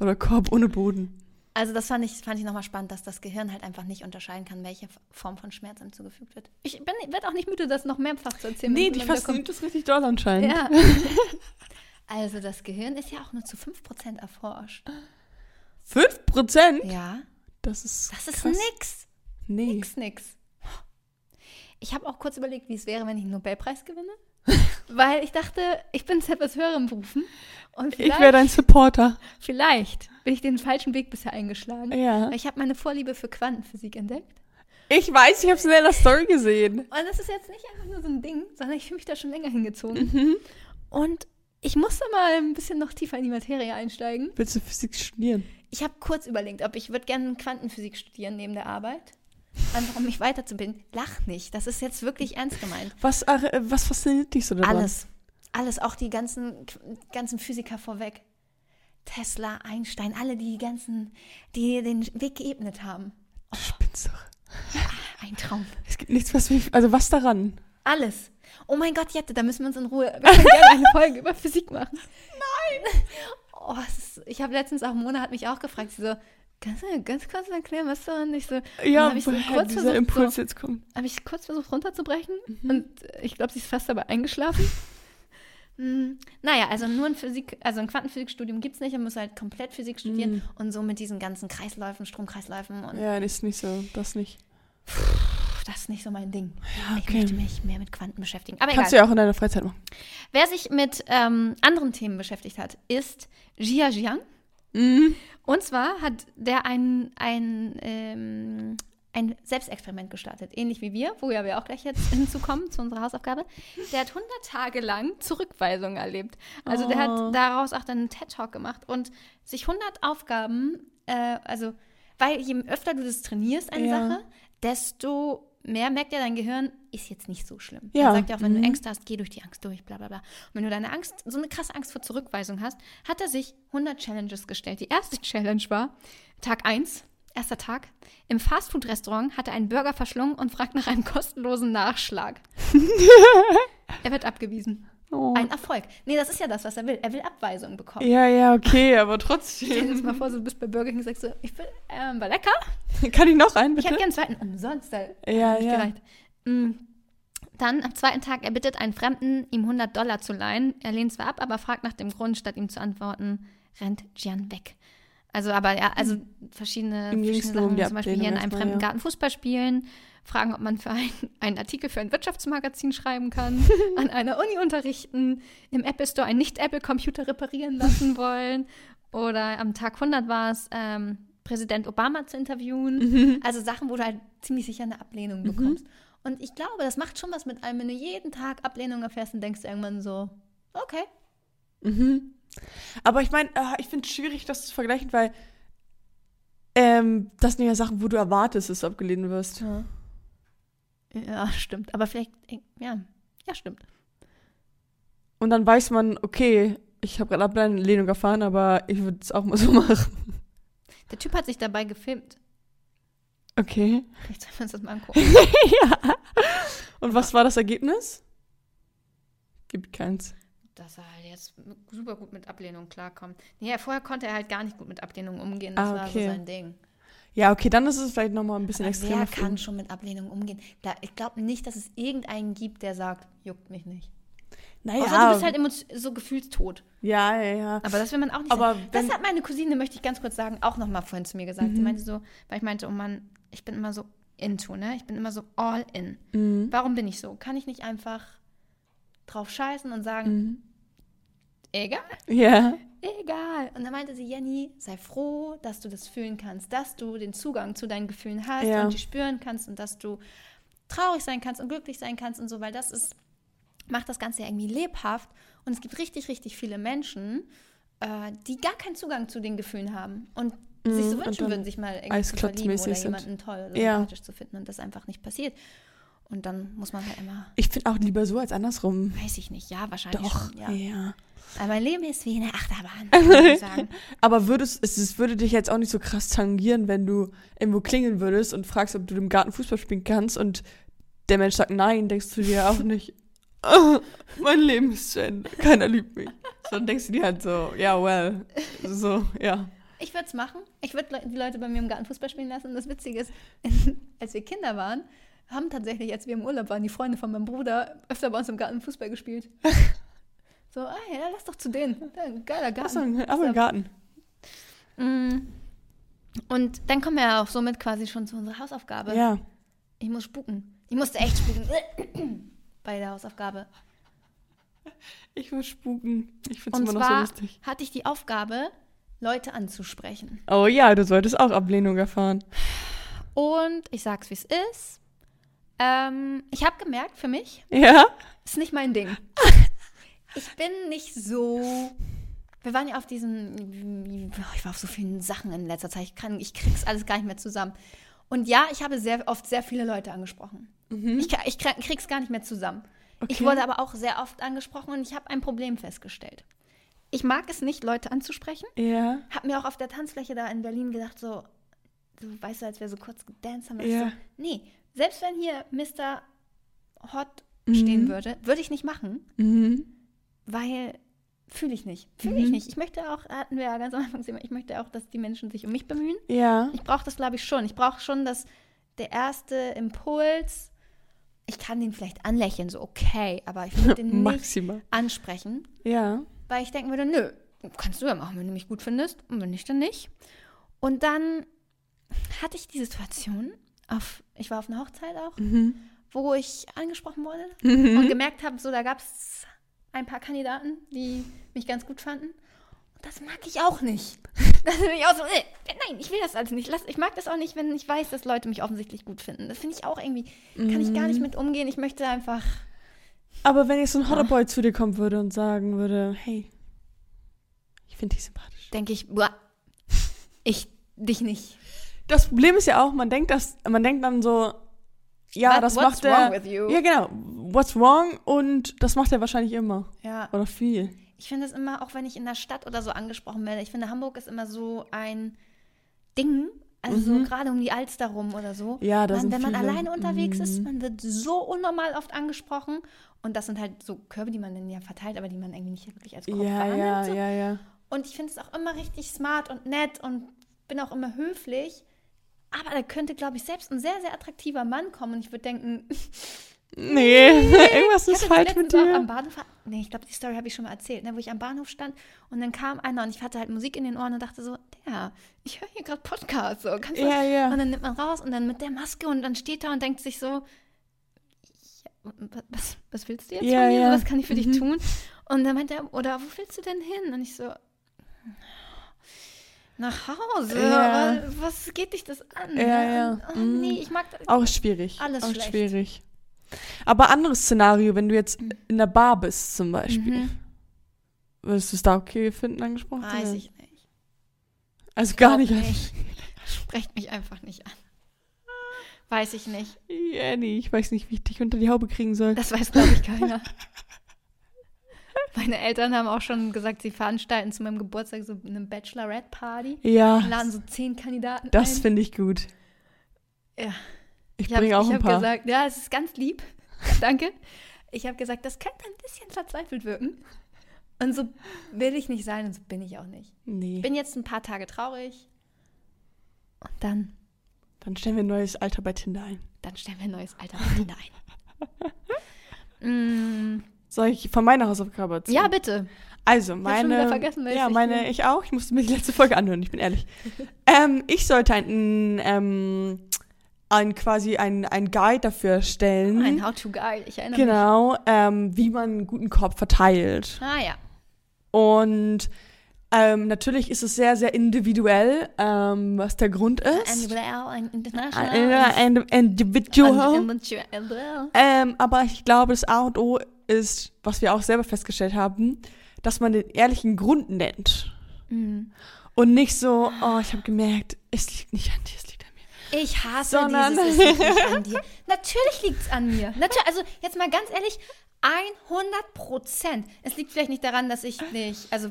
Oder Korb ohne Boden. Also das fand ich, fand ich nochmal spannend, dass das Gehirn halt einfach nicht unterscheiden kann, welche Form von Schmerz einem zugefügt wird. Ich bin, werde auch nicht müde, das noch mehrfach zu erzählen. Nee, die fasziniert das richtig doll anscheinend. Ja. Also das Gehirn ist ja auch nur zu 5% erforscht. 5 Prozent? Ja. Das ist. Das ist krass. nix. Nee. Nix, nix. Ich habe auch kurz überlegt, wie es wäre, wenn ich einen Nobelpreis gewinne. Weil ich dachte, ich bin zu etwas höherem berufen. Und Ich wäre dein Supporter. vielleicht bin ich den falschen Weg bisher eingeschlagen. Ja. Ich habe meine Vorliebe für Quantenphysik entdeckt. Ich weiß, ich habe es in deiner Story gesehen. Und das ist jetzt nicht einfach nur so ein Ding, sondern ich fühle mich da schon länger hingezogen. Mhm. Und ich musste mal ein bisschen noch tiefer in die Materie einsteigen. Willst du Physik studieren? Ich habe kurz überlegt, ob ich würde gerne Quantenphysik studieren neben der Arbeit. Einfach um mich weiterzubilden. Lach nicht, das ist jetzt wirklich ernst gemeint. Was, äh, was fasziniert dich so daran? Alles. Alles, auch die ganzen, ganzen Physiker vorweg. Tesla, Einstein, alle die ganzen, die den Weg geebnet haben. Du spinnst doch. Ein Traum. Es gibt nichts, was mich. Also, was daran? Alles. Oh mein Gott, Jette, da müssen wir uns in Ruhe. Wir können gerne eine Folge über Physik machen. Nein! Oh, ist, ich habe letztens auch, Mona hat mich auch gefragt, sie so, kannst du mir ganz kurz erklären, was da und ich so, Ja, hab ich so kurz dieser versucht, Impuls so- jetzt kommt. habe ich kurz versucht runterzubrechen Mhm. und ich glaube, sie ist fast dabei eingeschlafen. Hm, naja, also nur ein Physik, also ein Quantenphysikstudium gibt es nicht, man muss halt komplett Physik studieren Mhm. und so mit diesen ganzen Kreisläufen, Stromkreisläufen und Ja, ist nicht so, das nicht. pff, das ist nicht so mein Ding. Ja, Ich okay. möchte mich mehr mit Quanten beschäftigen. Aber Kannst egal. du ja auch in deiner Freizeit machen. Wer sich mit ähm, anderen Themen beschäftigt hat, ist Jia Jiang. Mhm. Und zwar hat der ein, ein, ähm, ein Selbstexperiment gestartet, ähnlich wie wir, wo ja wir auch gleich jetzt hinzukommen zu unserer Hausaufgabe. Der hat 100 Tage lang Zurückweisung erlebt. Also der Oh. hat daraus auch dann einen TED-Talk gemacht und sich 100 Aufgaben, äh, also weil je öfter du das trainierst, eine Ja. Sache, desto mehr merkt ja dein Gehirn, ist jetzt nicht so schlimm. Ja. Man sagt ja auch, wenn Mhm. du Ängste hast, geh durch die Angst durch, bla bla bla. Und wenn du deine Angst, so eine krasse Angst vor Zurückweisung hast, hat er sich 100 Challenges gestellt. Die erste Challenge war Tag 1, erster Tag. Im Fastfood-Restaurant hat er einen Burger verschlungen und fragt nach einem kostenlosen Nachschlag. er wird abgewiesen. Oh. Ein Erfolg. Nee, das ist ja das, was er will. Er will Abweisung bekommen. Ja, ja, okay, aber Stell dir das trotzdem. mal vor, du bist bei Burger King und sagst so, ich will, ähm, war lecker. Kann ich noch einen, Ich hätte bitte? gern einen zweiten umsonst. Ja, ja. gereicht. Mm. Dann am zweiten Tag, er bittet einen Fremden, ihm 100 Dollar zu leihen. Er lehnt zwar ab, aber fragt nach dem Grund, statt ihm zu antworten, rennt Gian weg. Also, aber ja, also verschiedene, ging's verschiedene um Sachen, zum Beispiel hier in einem fremden. Garten Fußball spielen, fragen, ob man für ein, einen Artikel für ein Wirtschaftsmagazin schreiben kann, an einer Uni unterrichten, im Apple Store einen Nicht-Apple-Computer reparieren lassen wollen oder am Tag 100 war es, ähm, Präsident Obama zu interviewen. Mhm. Also Sachen, wo du halt ziemlich sicher eine Ablehnung bekommst. Und ich glaube, das macht schon was mit einem, wenn du jeden Tag Ablehnung erfährst und denkst du irgendwann so, okay. Mhm. Aber ich meine, äh, ich finde es schwierig, das zu vergleichen, weil ähm, das sind ja Sachen, wo du erwartest, dass du abgelehnt wirst. Ja. Ja, stimmt. Aber vielleicht, äh, ja, ja, stimmt. Und dann weiß man, okay, ich habe gerade Ablehnung erfahren, aber ich würde es auch mal so machen. Der Typ hat sich dabei gefilmt. Okay. Vielleicht sollen wir uns das mal angucken. ja. Und was war das Ergebnis? Gibt keins. Dass er halt jetzt super gut mit Ablehnung klarkommt. Nee, vorher konnte er halt gar nicht gut mit Ablehnung umgehen. Das Ah, war so okay. sein Ding. Ja, okay, dann ist es vielleicht nochmal ein bisschen extremer. wer kann schon mit Ablehnung umgehen? Da, ich glaube nicht, dass es irgendeinen gibt, der sagt, juckt mich nicht. Naja, Außer du bist halt so gefühlstot. ja, ja, ja. Aber das will man auch nicht Aber Das hat meine Cousine, möchte ich ganz kurz sagen, auch noch mal vorhin zu mir gesagt. Sie Mhm. meinte so, weil ich meinte, oh Mann, ich bin immer so into, ne? Ich bin immer so all in. Mhm. Warum bin ich so? Kann ich nicht einfach drauf scheißen und sagen, Mhm. egal, Ja. Egal. Und dann meinte sie, Jenny, sei froh, dass du das fühlen kannst, dass du den Zugang zu deinen Gefühlen hast Ja. und die spüren kannst und dass du traurig sein kannst und glücklich sein kannst und so, weil das ist, macht das Ganze ja irgendwie lebhaft. Und es gibt richtig, richtig viele Menschen, äh, die gar keinen Zugang zu den Gefühlen haben und sich Mhm, so und wünschen würden, sich mal irgendwie zu verlieben oder eisklatzmäßig sind. jemanden toll oder Ja. sympathisch zu finden und das einfach nicht passiert. Und dann muss man halt immer, Ich finde auch lieber so als andersrum. weiß ich nicht, ja, wahrscheinlich Doch, schon, ja. ja. Aber mein Leben ist wie eine Achterbahn, würde ich sagen. Aber würdest, es, es würde dich jetzt auch nicht so krass tangieren, wenn du irgendwo klingeln würdest und fragst, ob du im Garten Fußball spielen kannst und der Mensch sagt nein, denkst du dir auch nicht, "Ah, mein Leben ist zu Ende, keiner liebt mich. Sondern denkst du dir halt so, ja, well, so, ja. Ich würde es machen. Ich würde die Leute bei mir im Garten Fußball spielen lassen. Und das Witzige ist, als wir Kinder waren, haben tatsächlich, als wir im Urlaub waren, die Freunde von meinem Bruder öfter bei uns im Garten Fußball gespielt. so, ah ja, lass doch zu denen. Geiler Garten. aber im Garten. Mm. Und dann kommen wir ja auch somit quasi schon zu unserer Hausaufgabe. Ja. Ich muss spuken. Ich musste echt spuken bei der Hausaufgabe. Ich will spuken. Ich finde es immer noch so lustig. hatte ich die Aufgabe, Leute anzusprechen. Oh ja, du solltest auch Ablehnung erfahren. Und ich sag's, wie es ist. Ähm, ich habe gemerkt, für mich Ja? ist nicht mein Ding. Ich bin nicht so. Wir waren ja auf diesen. Ich war auf so vielen Sachen in letzter Zeit. Ich, kann, ich krieg's alles gar nicht mehr zusammen. Und ja, ich habe sehr oft sehr viele Leute angesprochen. Ich, ka- ich krieg- krieg's gar nicht mehr zusammen. Ich Okay. wurde aber auch sehr oft angesprochen und ich habe ein Problem festgestellt. Ich mag es nicht, Leute anzusprechen. Ja. Hab mir auch auf der Tanzfläche da in Berlin gedacht, so, so weißt du, als wir so kurz gedanced haben, Ja. ich so, nee, selbst wenn hier Mr. Hot stehen würde, würde ich nicht machen, Mhm. weil fühle ich nicht. Fühle ich Mhm. nicht. Ich möchte auch, hatten wir ja ganz am Anfang gesagt, ich möchte auch, dass die Menschen sich um mich bemühen. Ja. Ich brauche das, glaube ich, schon. Ich brauche schon, dass der erste Impuls, ich kann den vielleicht anlächeln, so okay, aber ich würde den nicht ansprechen, Ja. weil ich denken würde, nö, kannst du ja machen, wenn du mich gut findest und wenn nicht, dann nicht. Und dann hatte ich die Situation, auf, ich war auf einer Hochzeit auch, Mhm. wo ich angesprochen wurde Mhm. und gemerkt habe, so da gab es ein paar Kandidaten, die mich ganz gut fanden. Und das mag ich auch nicht. Das bin ich auch so, äh, nein, ich will das alles nicht. Lass, ich mag das auch nicht, wenn ich weiß, dass Leute mich offensichtlich gut finden. Das finde ich auch irgendwie, kann ich gar nicht mit umgehen. Ich möchte einfach, Aber wenn jetzt so ein Hotterboy zu dir kommen würde und sagen würde, hey, ich finde dich sympathisch. denke ich, boah, ich dich nicht. Das Problem ist ja auch, man denkt das, man denkt dann so, ja, What- das macht er. Ja, genau. What's wrong? Und das macht er wahrscheinlich immer. Ja. Oder viel. Ich finde es immer, auch wenn ich in der Stadt oder so angesprochen werde, ich finde, Hamburg ist immer so ein Ding, also so Mhm. gerade um die Alster rum oder so. Ja, da man, wenn man viele. alleine unterwegs ist, Mhm. man wird so unnormal oft angesprochen. Und das sind halt so Körbe, die man dann ja verteilt, aber die man irgendwie nicht wirklich als Korb Ja, ja, so. ja, ja. Und ich finde es auch immer richtig smart und nett und bin auch immer höflich. Aber da könnte, glaube ich, selbst ein sehr, sehr attraktiver Mann kommen und ich würde denken, Nee, irgendwas ich ist falsch mit dir. am Bahnhof. Nee, ich glaube, die Story habe ich schon mal erzählt, ne, wo ich am Bahnhof stand und dann kam einer und ich hatte halt Musik in den Ohren und dachte so, der, ich höre hier gerade Podcast. So, kannst du Ja, ja. Und dann nimmt man raus und dann mit der Maske und dann steht da und denkt sich so, ja, was, was willst du jetzt Ja, von mir? ja. Was kann ich für dich Mhm. tun? Und dann meint er, oder wo willst du denn hin? Und ich so, nach Hause. Ja. Was geht dich das an? Ja, ja. Oh, Mhm. nee, ich mag das. Auch schwierig. Alles auch schlecht. schwierig. Aber anderes Szenario, wenn du jetzt in der Bar bist zum Beispiel. Mhm. Würdest du es da okay finden, angesprochen Weiß ich nicht. Also gar Glaub nicht. nicht. Sprecht mich einfach nicht an. Weiß ich nicht. Ja, nee, ich weiß nicht, wie ich dich unter die Haube kriegen soll. Das weiß, glaube ich, keiner. Meine Eltern haben auch schon gesagt, sie veranstalten zu meinem Geburtstag so eine Bachelorette-Party. Ja, Laden so zehn Kandidaten das finde ich gut. Ja. Ich, hab- bringe auch ich ein paar. gesagt, ja, es ist ganz lieb. Danke. Ich habe gesagt, das könnte ein bisschen verzweifelt wirken. Und so will ich nicht sein und so bin ich auch nicht. nee, Ich bin jetzt ein paar Tage traurig. Und dann, dann stellen wir ein neues Alter bei Tinder ein. dann stellen wir ein neues Alter bei Tinder ein. mm, Soll ich von meiner Hausaufgabe erzählen? ja, bitte. Also, hab schon meine. wieder vergessen, ja, ich meine, ich auch. Ich musste mir die letzte Folge anhören, ich bin ehrlich. ähm, ich sollte ein, ähm, ein quasi ein, ein Guide dafür erstellen. Ein How-to-Guide, ich erinnere mich. genau, ähm, wie man einen guten Korb verteilt. Ah ja. Und ähm, natürlich ist es sehr, sehr individuell, ähm, was der Grund ist. Individual international. Ein ein- individual. Individual. Ähm, aber ich glaube, das A und O ist, was wir auch selber festgestellt haben, dass man den ehrlichen Grund nennt. Mhm. Und nicht so, oh, ich habe gemerkt, es liegt nicht an dir, es liegt an mir. Ich hasse Sondern- dieses, es liegt nicht an dir. Natürlich liegt es an mir. Natürlich, also jetzt mal ganz ehrlich, 100 Prozent. Es liegt vielleicht nicht daran, dass ich nicht, also,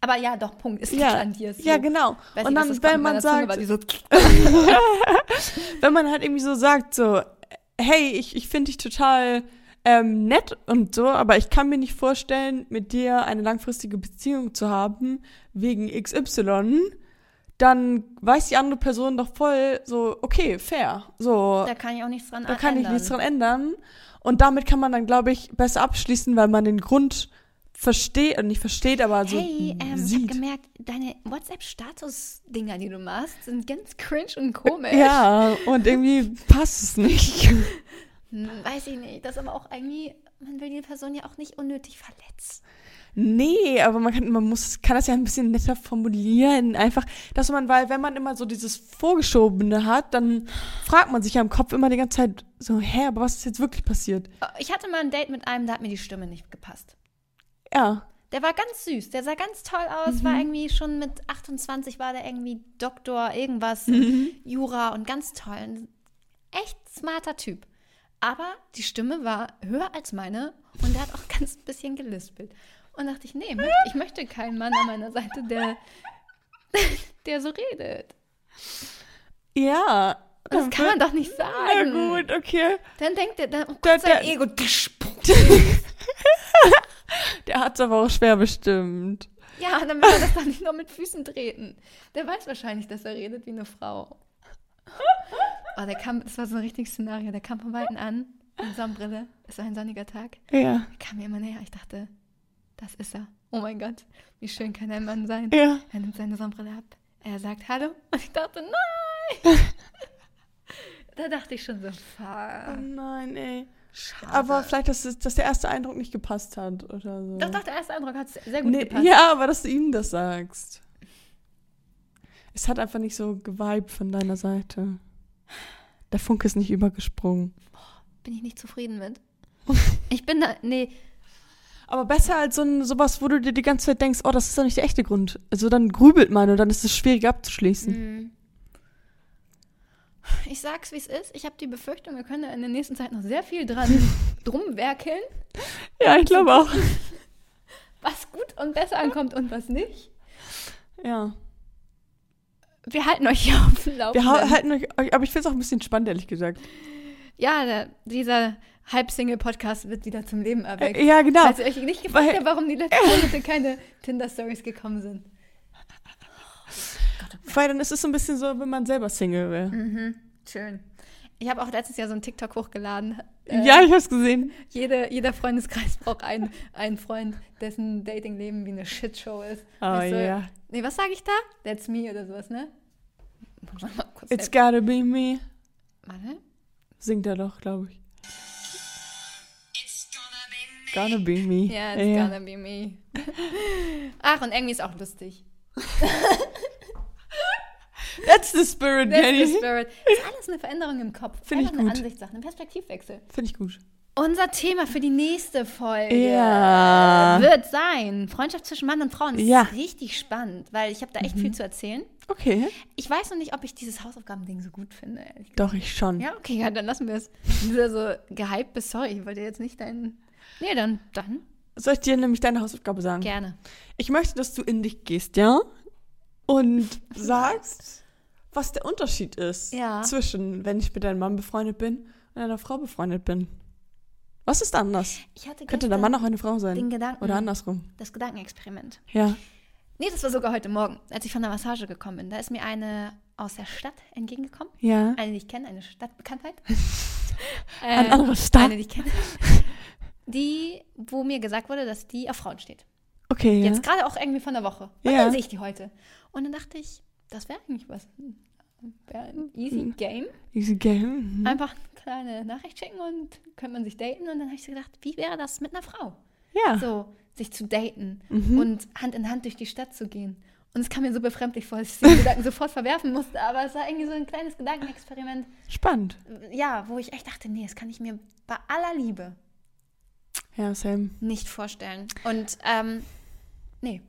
aber ja, doch, Punkt, es liegt Ja, an dir. So. ja, genau. Weiß Und nicht, dann, wenn man Zunge, sagt, die so wenn man halt irgendwie so sagt, so, hey, ich, ich finde dich total ähm, nett und so, aber ich kann mir nicht vorstellen, mit dir eine langfristige Beziehung zu haben, wegen XY, dann weiß die andere Person doch voll so, okay, fair. So, da kann ich auch nichts dran da kann ich ändern. nichts dran ändern. Und damit kann man dann, glaube ich, besser abschließen, weil man den Grund versteht, und nicht versteht, aber so Hey, ähm, ich habe sieht. gemerkt, deine WhatsApp-Status-Dinger, die du machst, sind ganz cringe und komisch. ja, und irgendwie passt es nicht. Hm, Weiß ich nicht. Das ist aber auch irgendwie, man will die Person ja auch nicht unnötig verletzen. Nee, aber man kann, man muss, kann das ja ein bisschen netter formulieren. Einfach, dass man, weil wenn man immer so dieses Vorgeschobene hat, dann fragt man sich ja im Kopf immer die ganze Zeit so, hä, aber was ist jetzt wirklich passiert? Ich hatte mal ein Date mit einem, da hat mir die Stimme nicht gepasst. Ja. Der war ganz süß, der sah ganz toll aus, war irgendwie schon mit 28 war der irgendwie Doktor, irgendwas, Jura und ganz toll. Ein echt smarter Typ. Aber die Stimme war höher als meine und der hat auch ganz bisschen gelispelt. Und dachte ich, nee, ich möchte keinen Mann an meiner Seite, der, der so redet. Ja, Das kann man doch nicht Na sagen. gut, okay. Dann denkt er, dann, oh Der- Gott, sein der- Ego. Der hat's aber auch schwer bestimmt. Ja, dann will er das doch nicht nur mit Füßen treten. Der weiß wahrscheinlich, dass er redet wie eine Frau. Oh, der kam, das war so ein richtiges Szenario. Der kam von Weitem an, in Sonnenbrille. Es war ein sonniger Tag. Ja. Er kam mir immer näher. Ich dachte, das ist er. Oh mein Gott, wie schön kann ein Mann sein. Ja. Er nimmt seine Sonnenbrille ab. Er sagt Hallo. Und ich dachte, nein. da dachte ich schon so, Oh fuck. nein, ey. Schade. Aber vielleicht, dass, dass der erste Eindruck nicht gepasst hat oder so. Doch, doch, der erste Eindruck hat sehr gut Nee, gepasst. ja, aber dass du ihm das sagst. Es hat einfach nicht so geweibt von deiner Seite. Der Funke ist nicht übergesprungen. Bin ich nicht zufrieden mit. Ich bin da, nee, Aber besser als so ein, sowas, wo du dir die ganze Zeit denkst, oh, das ist doch nicht der echte Grund. Also dann grübelt man und dann ist es schwierig abzuschließen. Mhm. Ich sag's, wie es ist. Ich habe die Befürchtung, wir können da in der nächsten Zeit noch sehr viel dran drum werkeln, Ja, ich glaube auch. was gut und besser ankommt und was nicht. Ja. Wir halten euch hier auf dem Wir Laufenden. ha- halten euch, aber ich finde es auch ein bisschen spannend, ehrlich gesagt. ja, der, dieser Halb-Single-Podcast wird wieder zum Leben erweckt. Äh, ja, genau. Falls ihr euch nicht gefragt habt, warum die letzten Monate keine Tinder-Stories gekommen sind. Weil dann ist es so ein bisschen so, wenn man selber Single wäre. Mhm, schön. Ich habe auch letztes Jahr so einen TikTok hochgeladen. Äh, Ja, ich hab's gesehen. Jede, jeder Freundeskreis braucht einen, einen Freund, dessen Datingleben wie eine Shitshow ist. Oh Ich so, ja. Nee, was sage ich da? That's me oder sowas, ne? Kurz It's helfen. gotta be me. Warte. Singt er doch, glaube ich. Gonna be me. Ja, it's gonna be me. Ach, und irgendwie ist auch lustig. That's the spirit, That's Jenny. the spirit. Ist alles eine Veränderung im Kopf. Find ich Einfach eine gut. Ansichtssache, ein Perspektivwechsel. Finde ich gut. Unser Thema für die nächste Folge Ja. wird sein Freundschaft zwischen Mann und Frauen. Das Ja. ist richtig spannend, weil ich habe da echt viel zu erzählen. Okay. Ich weiß noch nicht, ob ich dieses Hausaufgabending so gut finde, ehrlich. Doch, ich schon. Ja, okay, ja, dann lassen wir es. Da so gehypt bist, sorry, ich wollte jetzt nicht deinen. Nee, dann, dann Soll ich dir nämlich deine Hausaufgabe sagen? gerne. Ich möchte, dass du in dich gehst, ja? Und sagst, was der Unterschied ist Ja. zwischen, wenn ich mit deinem Mann befreundet bin und einer Frau befreundet bin. Was ist anders? Könnte der Mann auch eine Frau sein? den Gedanken, Oder andersrum. das Gedankenexperiment. Ja. Nee, das war sogar heute Morgen, als ich von der Massage gekommen bin. Da ist mir eine aus der Stadt entgegengekommen. Ja. Eine, die ich kenne, eine Stadtbekanntheit. Ein Äh, anderer Stadt. Eine, die ich kenne. Die, wo mir gesagt wurde, dass die auf Frauen steht. Okay, ja. Jetzt gerade auch irgendwie von der Woche. Und Ja. dann sehe ich die heute. Und dann dachte ich, das wäre eigentlich was. Easy game. Easy Game. Mhm. Einfach eine kleine Nachricht schicken und könnte man sich daten. Und dann habe ich so gedacht, wie wäre das mit einer Frau? Ja. So, sich zu daten Mhm. und Hand in Hand durch die Stadt zu gehen. Und es kam mir so befremdlich vor, dass ich den Gedanken sofort verwerfen musste. Aber es war irgendwie so ein kleines Gedankenexperiment. Spannend. Ja, wo ich echt dachte, nee, das kann ich mir bei aller Liebe Ja, Sam. nicht vorstellen. Und, ähm, nee.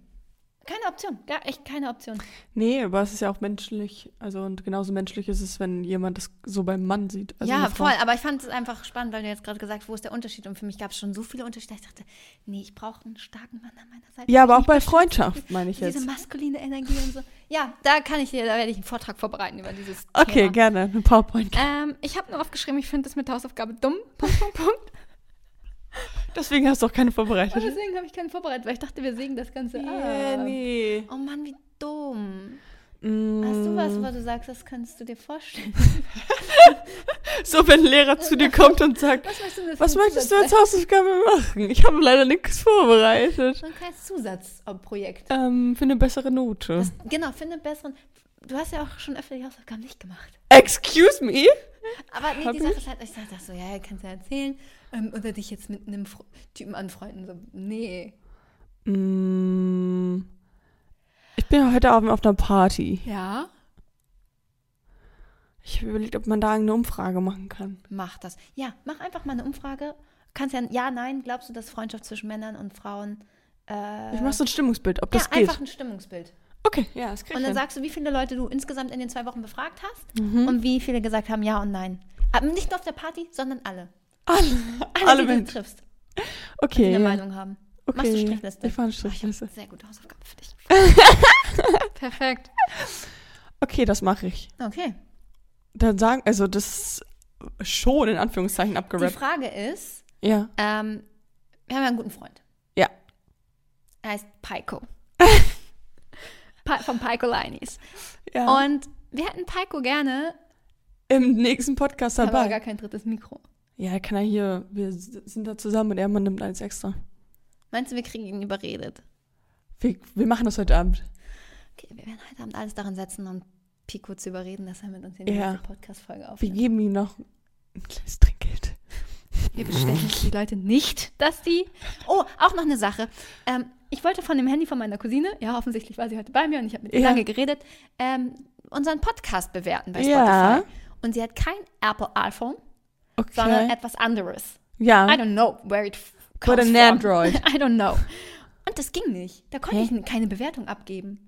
Keine Option. Gar echt keine Option. Nee, aber es ist ja auch menschlich. Also, und genauso menschlich ist es, wenn jemand das so beim Mann sieht. Also ja, voll. Aber ich fand es einfach spannend, weil du jetzt gerade gesagt hast, wo ist der Unterschied? Und für mich gab es schon so viele Unterschiede. Ich dachte, nee, ich brauche einen starken Mann an meiner Seite. Ja, aber auch bei Freundschaft, meine ich Diese jetzt. maskuline Energie und so. Ja, da kann ich dir, da werde ich einen Vortrag vorbereiten über dieses Okay, Thema. gerne. Eine PowerPoint. Ähm, ich habe nur aufgeschrieben, ich finde das mit der Hausaufgabe dumm. Punkt, Punkt, Punkt. Deswegen hast du auch keine Und vorbereitet. deswegen habe ich keinen vorbereitet, weil ich dachte, wir sägen das Ganze Ja, ab. nee. Oh Mann, wie dumm. Mm. Hast du was, wo du sagst, das kannst du dir vorstellen? So, wenn ein Lehrer zu dir kommt und sagt, Was möchtest du, für was möchtest du als Hausaufgabe machen? Ich habe leider nichts vorbereitet. So ein kleines Zusatzprojekt. Ähm, für eine bessere Note. Das, genau, finde besseren. Du hast ja auch schon öfter die Hausaufgaben nicht gemacht. Excuse me? Aber nee, Hab die Sache ist halt, ich sag das so, ja, kannst du ja erzählen. Ähm, oder dich jetzt mit einem Fro Typen anfreunden. So, nee. Mm. Ich bin heute Abend auf einer Party. Ja? Ich habe überlegt, ob man da eine Umfrage machen kann. Mach das. Ja, mach einfach mal eine Umfrage. Kannst ja, ja, nein, glaubst du, dass Freundschaft zwischen Männern und Frauen. Äh, Ich mache so ein Stimmungsbild, ob ja, das geht. einfach ein Stimmungsbild. Okay, ja, das krieg Und dann sagst du, wie viele Leute du insgesamt in den zwei Wochen befragt hast Mhm. und wie viele gesagt haben ja und nein. Aber nicht nur auf der Party, sondern alle. Alle, Alle, alle die du Menschen. triffst, die Okay, eine ja. Meinung haben. okay. Machst du Strichliste? Ich eine Oh, ich habe Strichliste. eine sehr gute Hausaufgabe für dich. Perfekt. Okay, das mache ich. Okay. dann sagen, also das ist schon in Anführungszeichen Die abgerappt. Frage ist, Ja. ähm, wir haben ja einen guten Freund. Ja. Er heißt Paiko. Von Paiko Linis. ja. Und wir hätten Paiko gerne, Im nächsten Podcast aber dabei. gar kein drittes Mikro. Ja, kann er hier, wir sind da zusammen und er man nimmt eins extra. Meinst du, wir kriegen ihn überredet? Wir, wir machen das heute Abend. Okay, wir werden heute Abend alles daran setzen, um Pico zu überreden, dass er mit uns in die Ja. nächste Podcast-Folge Wir aufnimmt. geben ihm noch ein kleines Trinkgeld. Wir bestellen die Leute nicht, dass die. Oh, auch noch eine Sache. Ähm, ich wollte von dem Handy von meiner Cousine, ja, offensichtlich war sie heute bei mir und ich habe mit ihr Ja. lange geredet, ähm, unseren Podcast bewerten bei Spotify. Ja. Und sie hat kein Apple iPhone, sondern Okay. etwas anderes. Ja. I don't know where it f- But comes an from. Android. I don't know. Und das ging nicht. Da konnte Hä? ich keine Bewertung abgeben.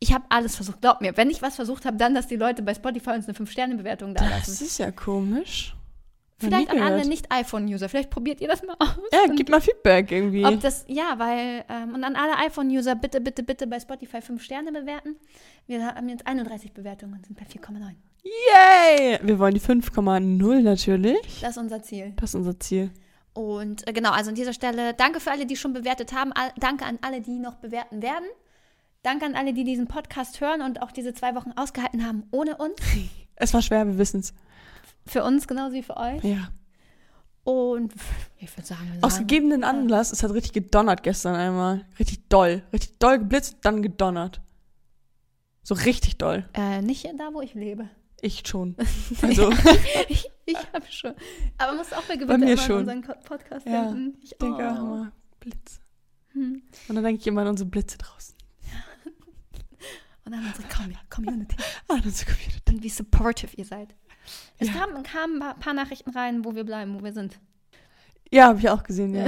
Ich habe alles versucht. Glaub mir, wenn ich was versucht habe, dann, dass die Leute bei Spotify uns eine 5-Sterne-Bewertung da Das lassen. ist ja komisch. Vielleicht an alle. Nicht-iPhone-User. Vielleicht probiert ihr das mal aus. Ja, gib mal Feedback irgendwie. Ob das, ja, weil, ähm, und an alle iPhone-User, bitte, bitte, bitte bei Spotify 5 Sterne bewerten. Wir haben jetzt 31 Bewertungen und sind bei 4,9. Yay! Wir wollen die 5,0 natürlich. Das ist unser Ziel. Das ist unser Ziel. Und äh, genau, also an dieser Stelle danke für alle, die schon bewertet haben. All, danke an alle, die noch bewerten werden. Danke an alle, die diesen Podcast hören und auch diese zwei Wochen ausgehalten haben ohne uns. Es war schwer, wir wissen es. Für uns genauso wie für euch. Ja. Und ich würde sagen, Aus sagen gegebenen Anlass, es hat richtig gedonnert gestern einmal. Richtig doll. Richtig doll geblitzt, dann gedonnert. So richtig doll. äh, nicht da, wo ich lebe. Ich schon. Also, ich ich habe schon. Aber musst auch bei Gewitter Bei mir immer schon. an unseren Podcast Ja, denken. Ich denke oh. auch immer, Blitze. Hm. Und dann denke ich immer an unsere Blitze draußen. Und dann unsere Com Community. Das ist Community. Und wie supportive ihr seid. Es Ja. kamen, kamen ein paar Nachrichten rein, wo wir bleiben, wo wir sind. Ja, habe ich auch gesehen, ja.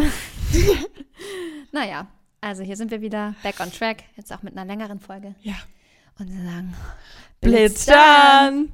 Naja, also hier sind wir wieder back on track. Jetzt auch mit einer längeren Folge. Ja. Und wir sagen, Blitz dann!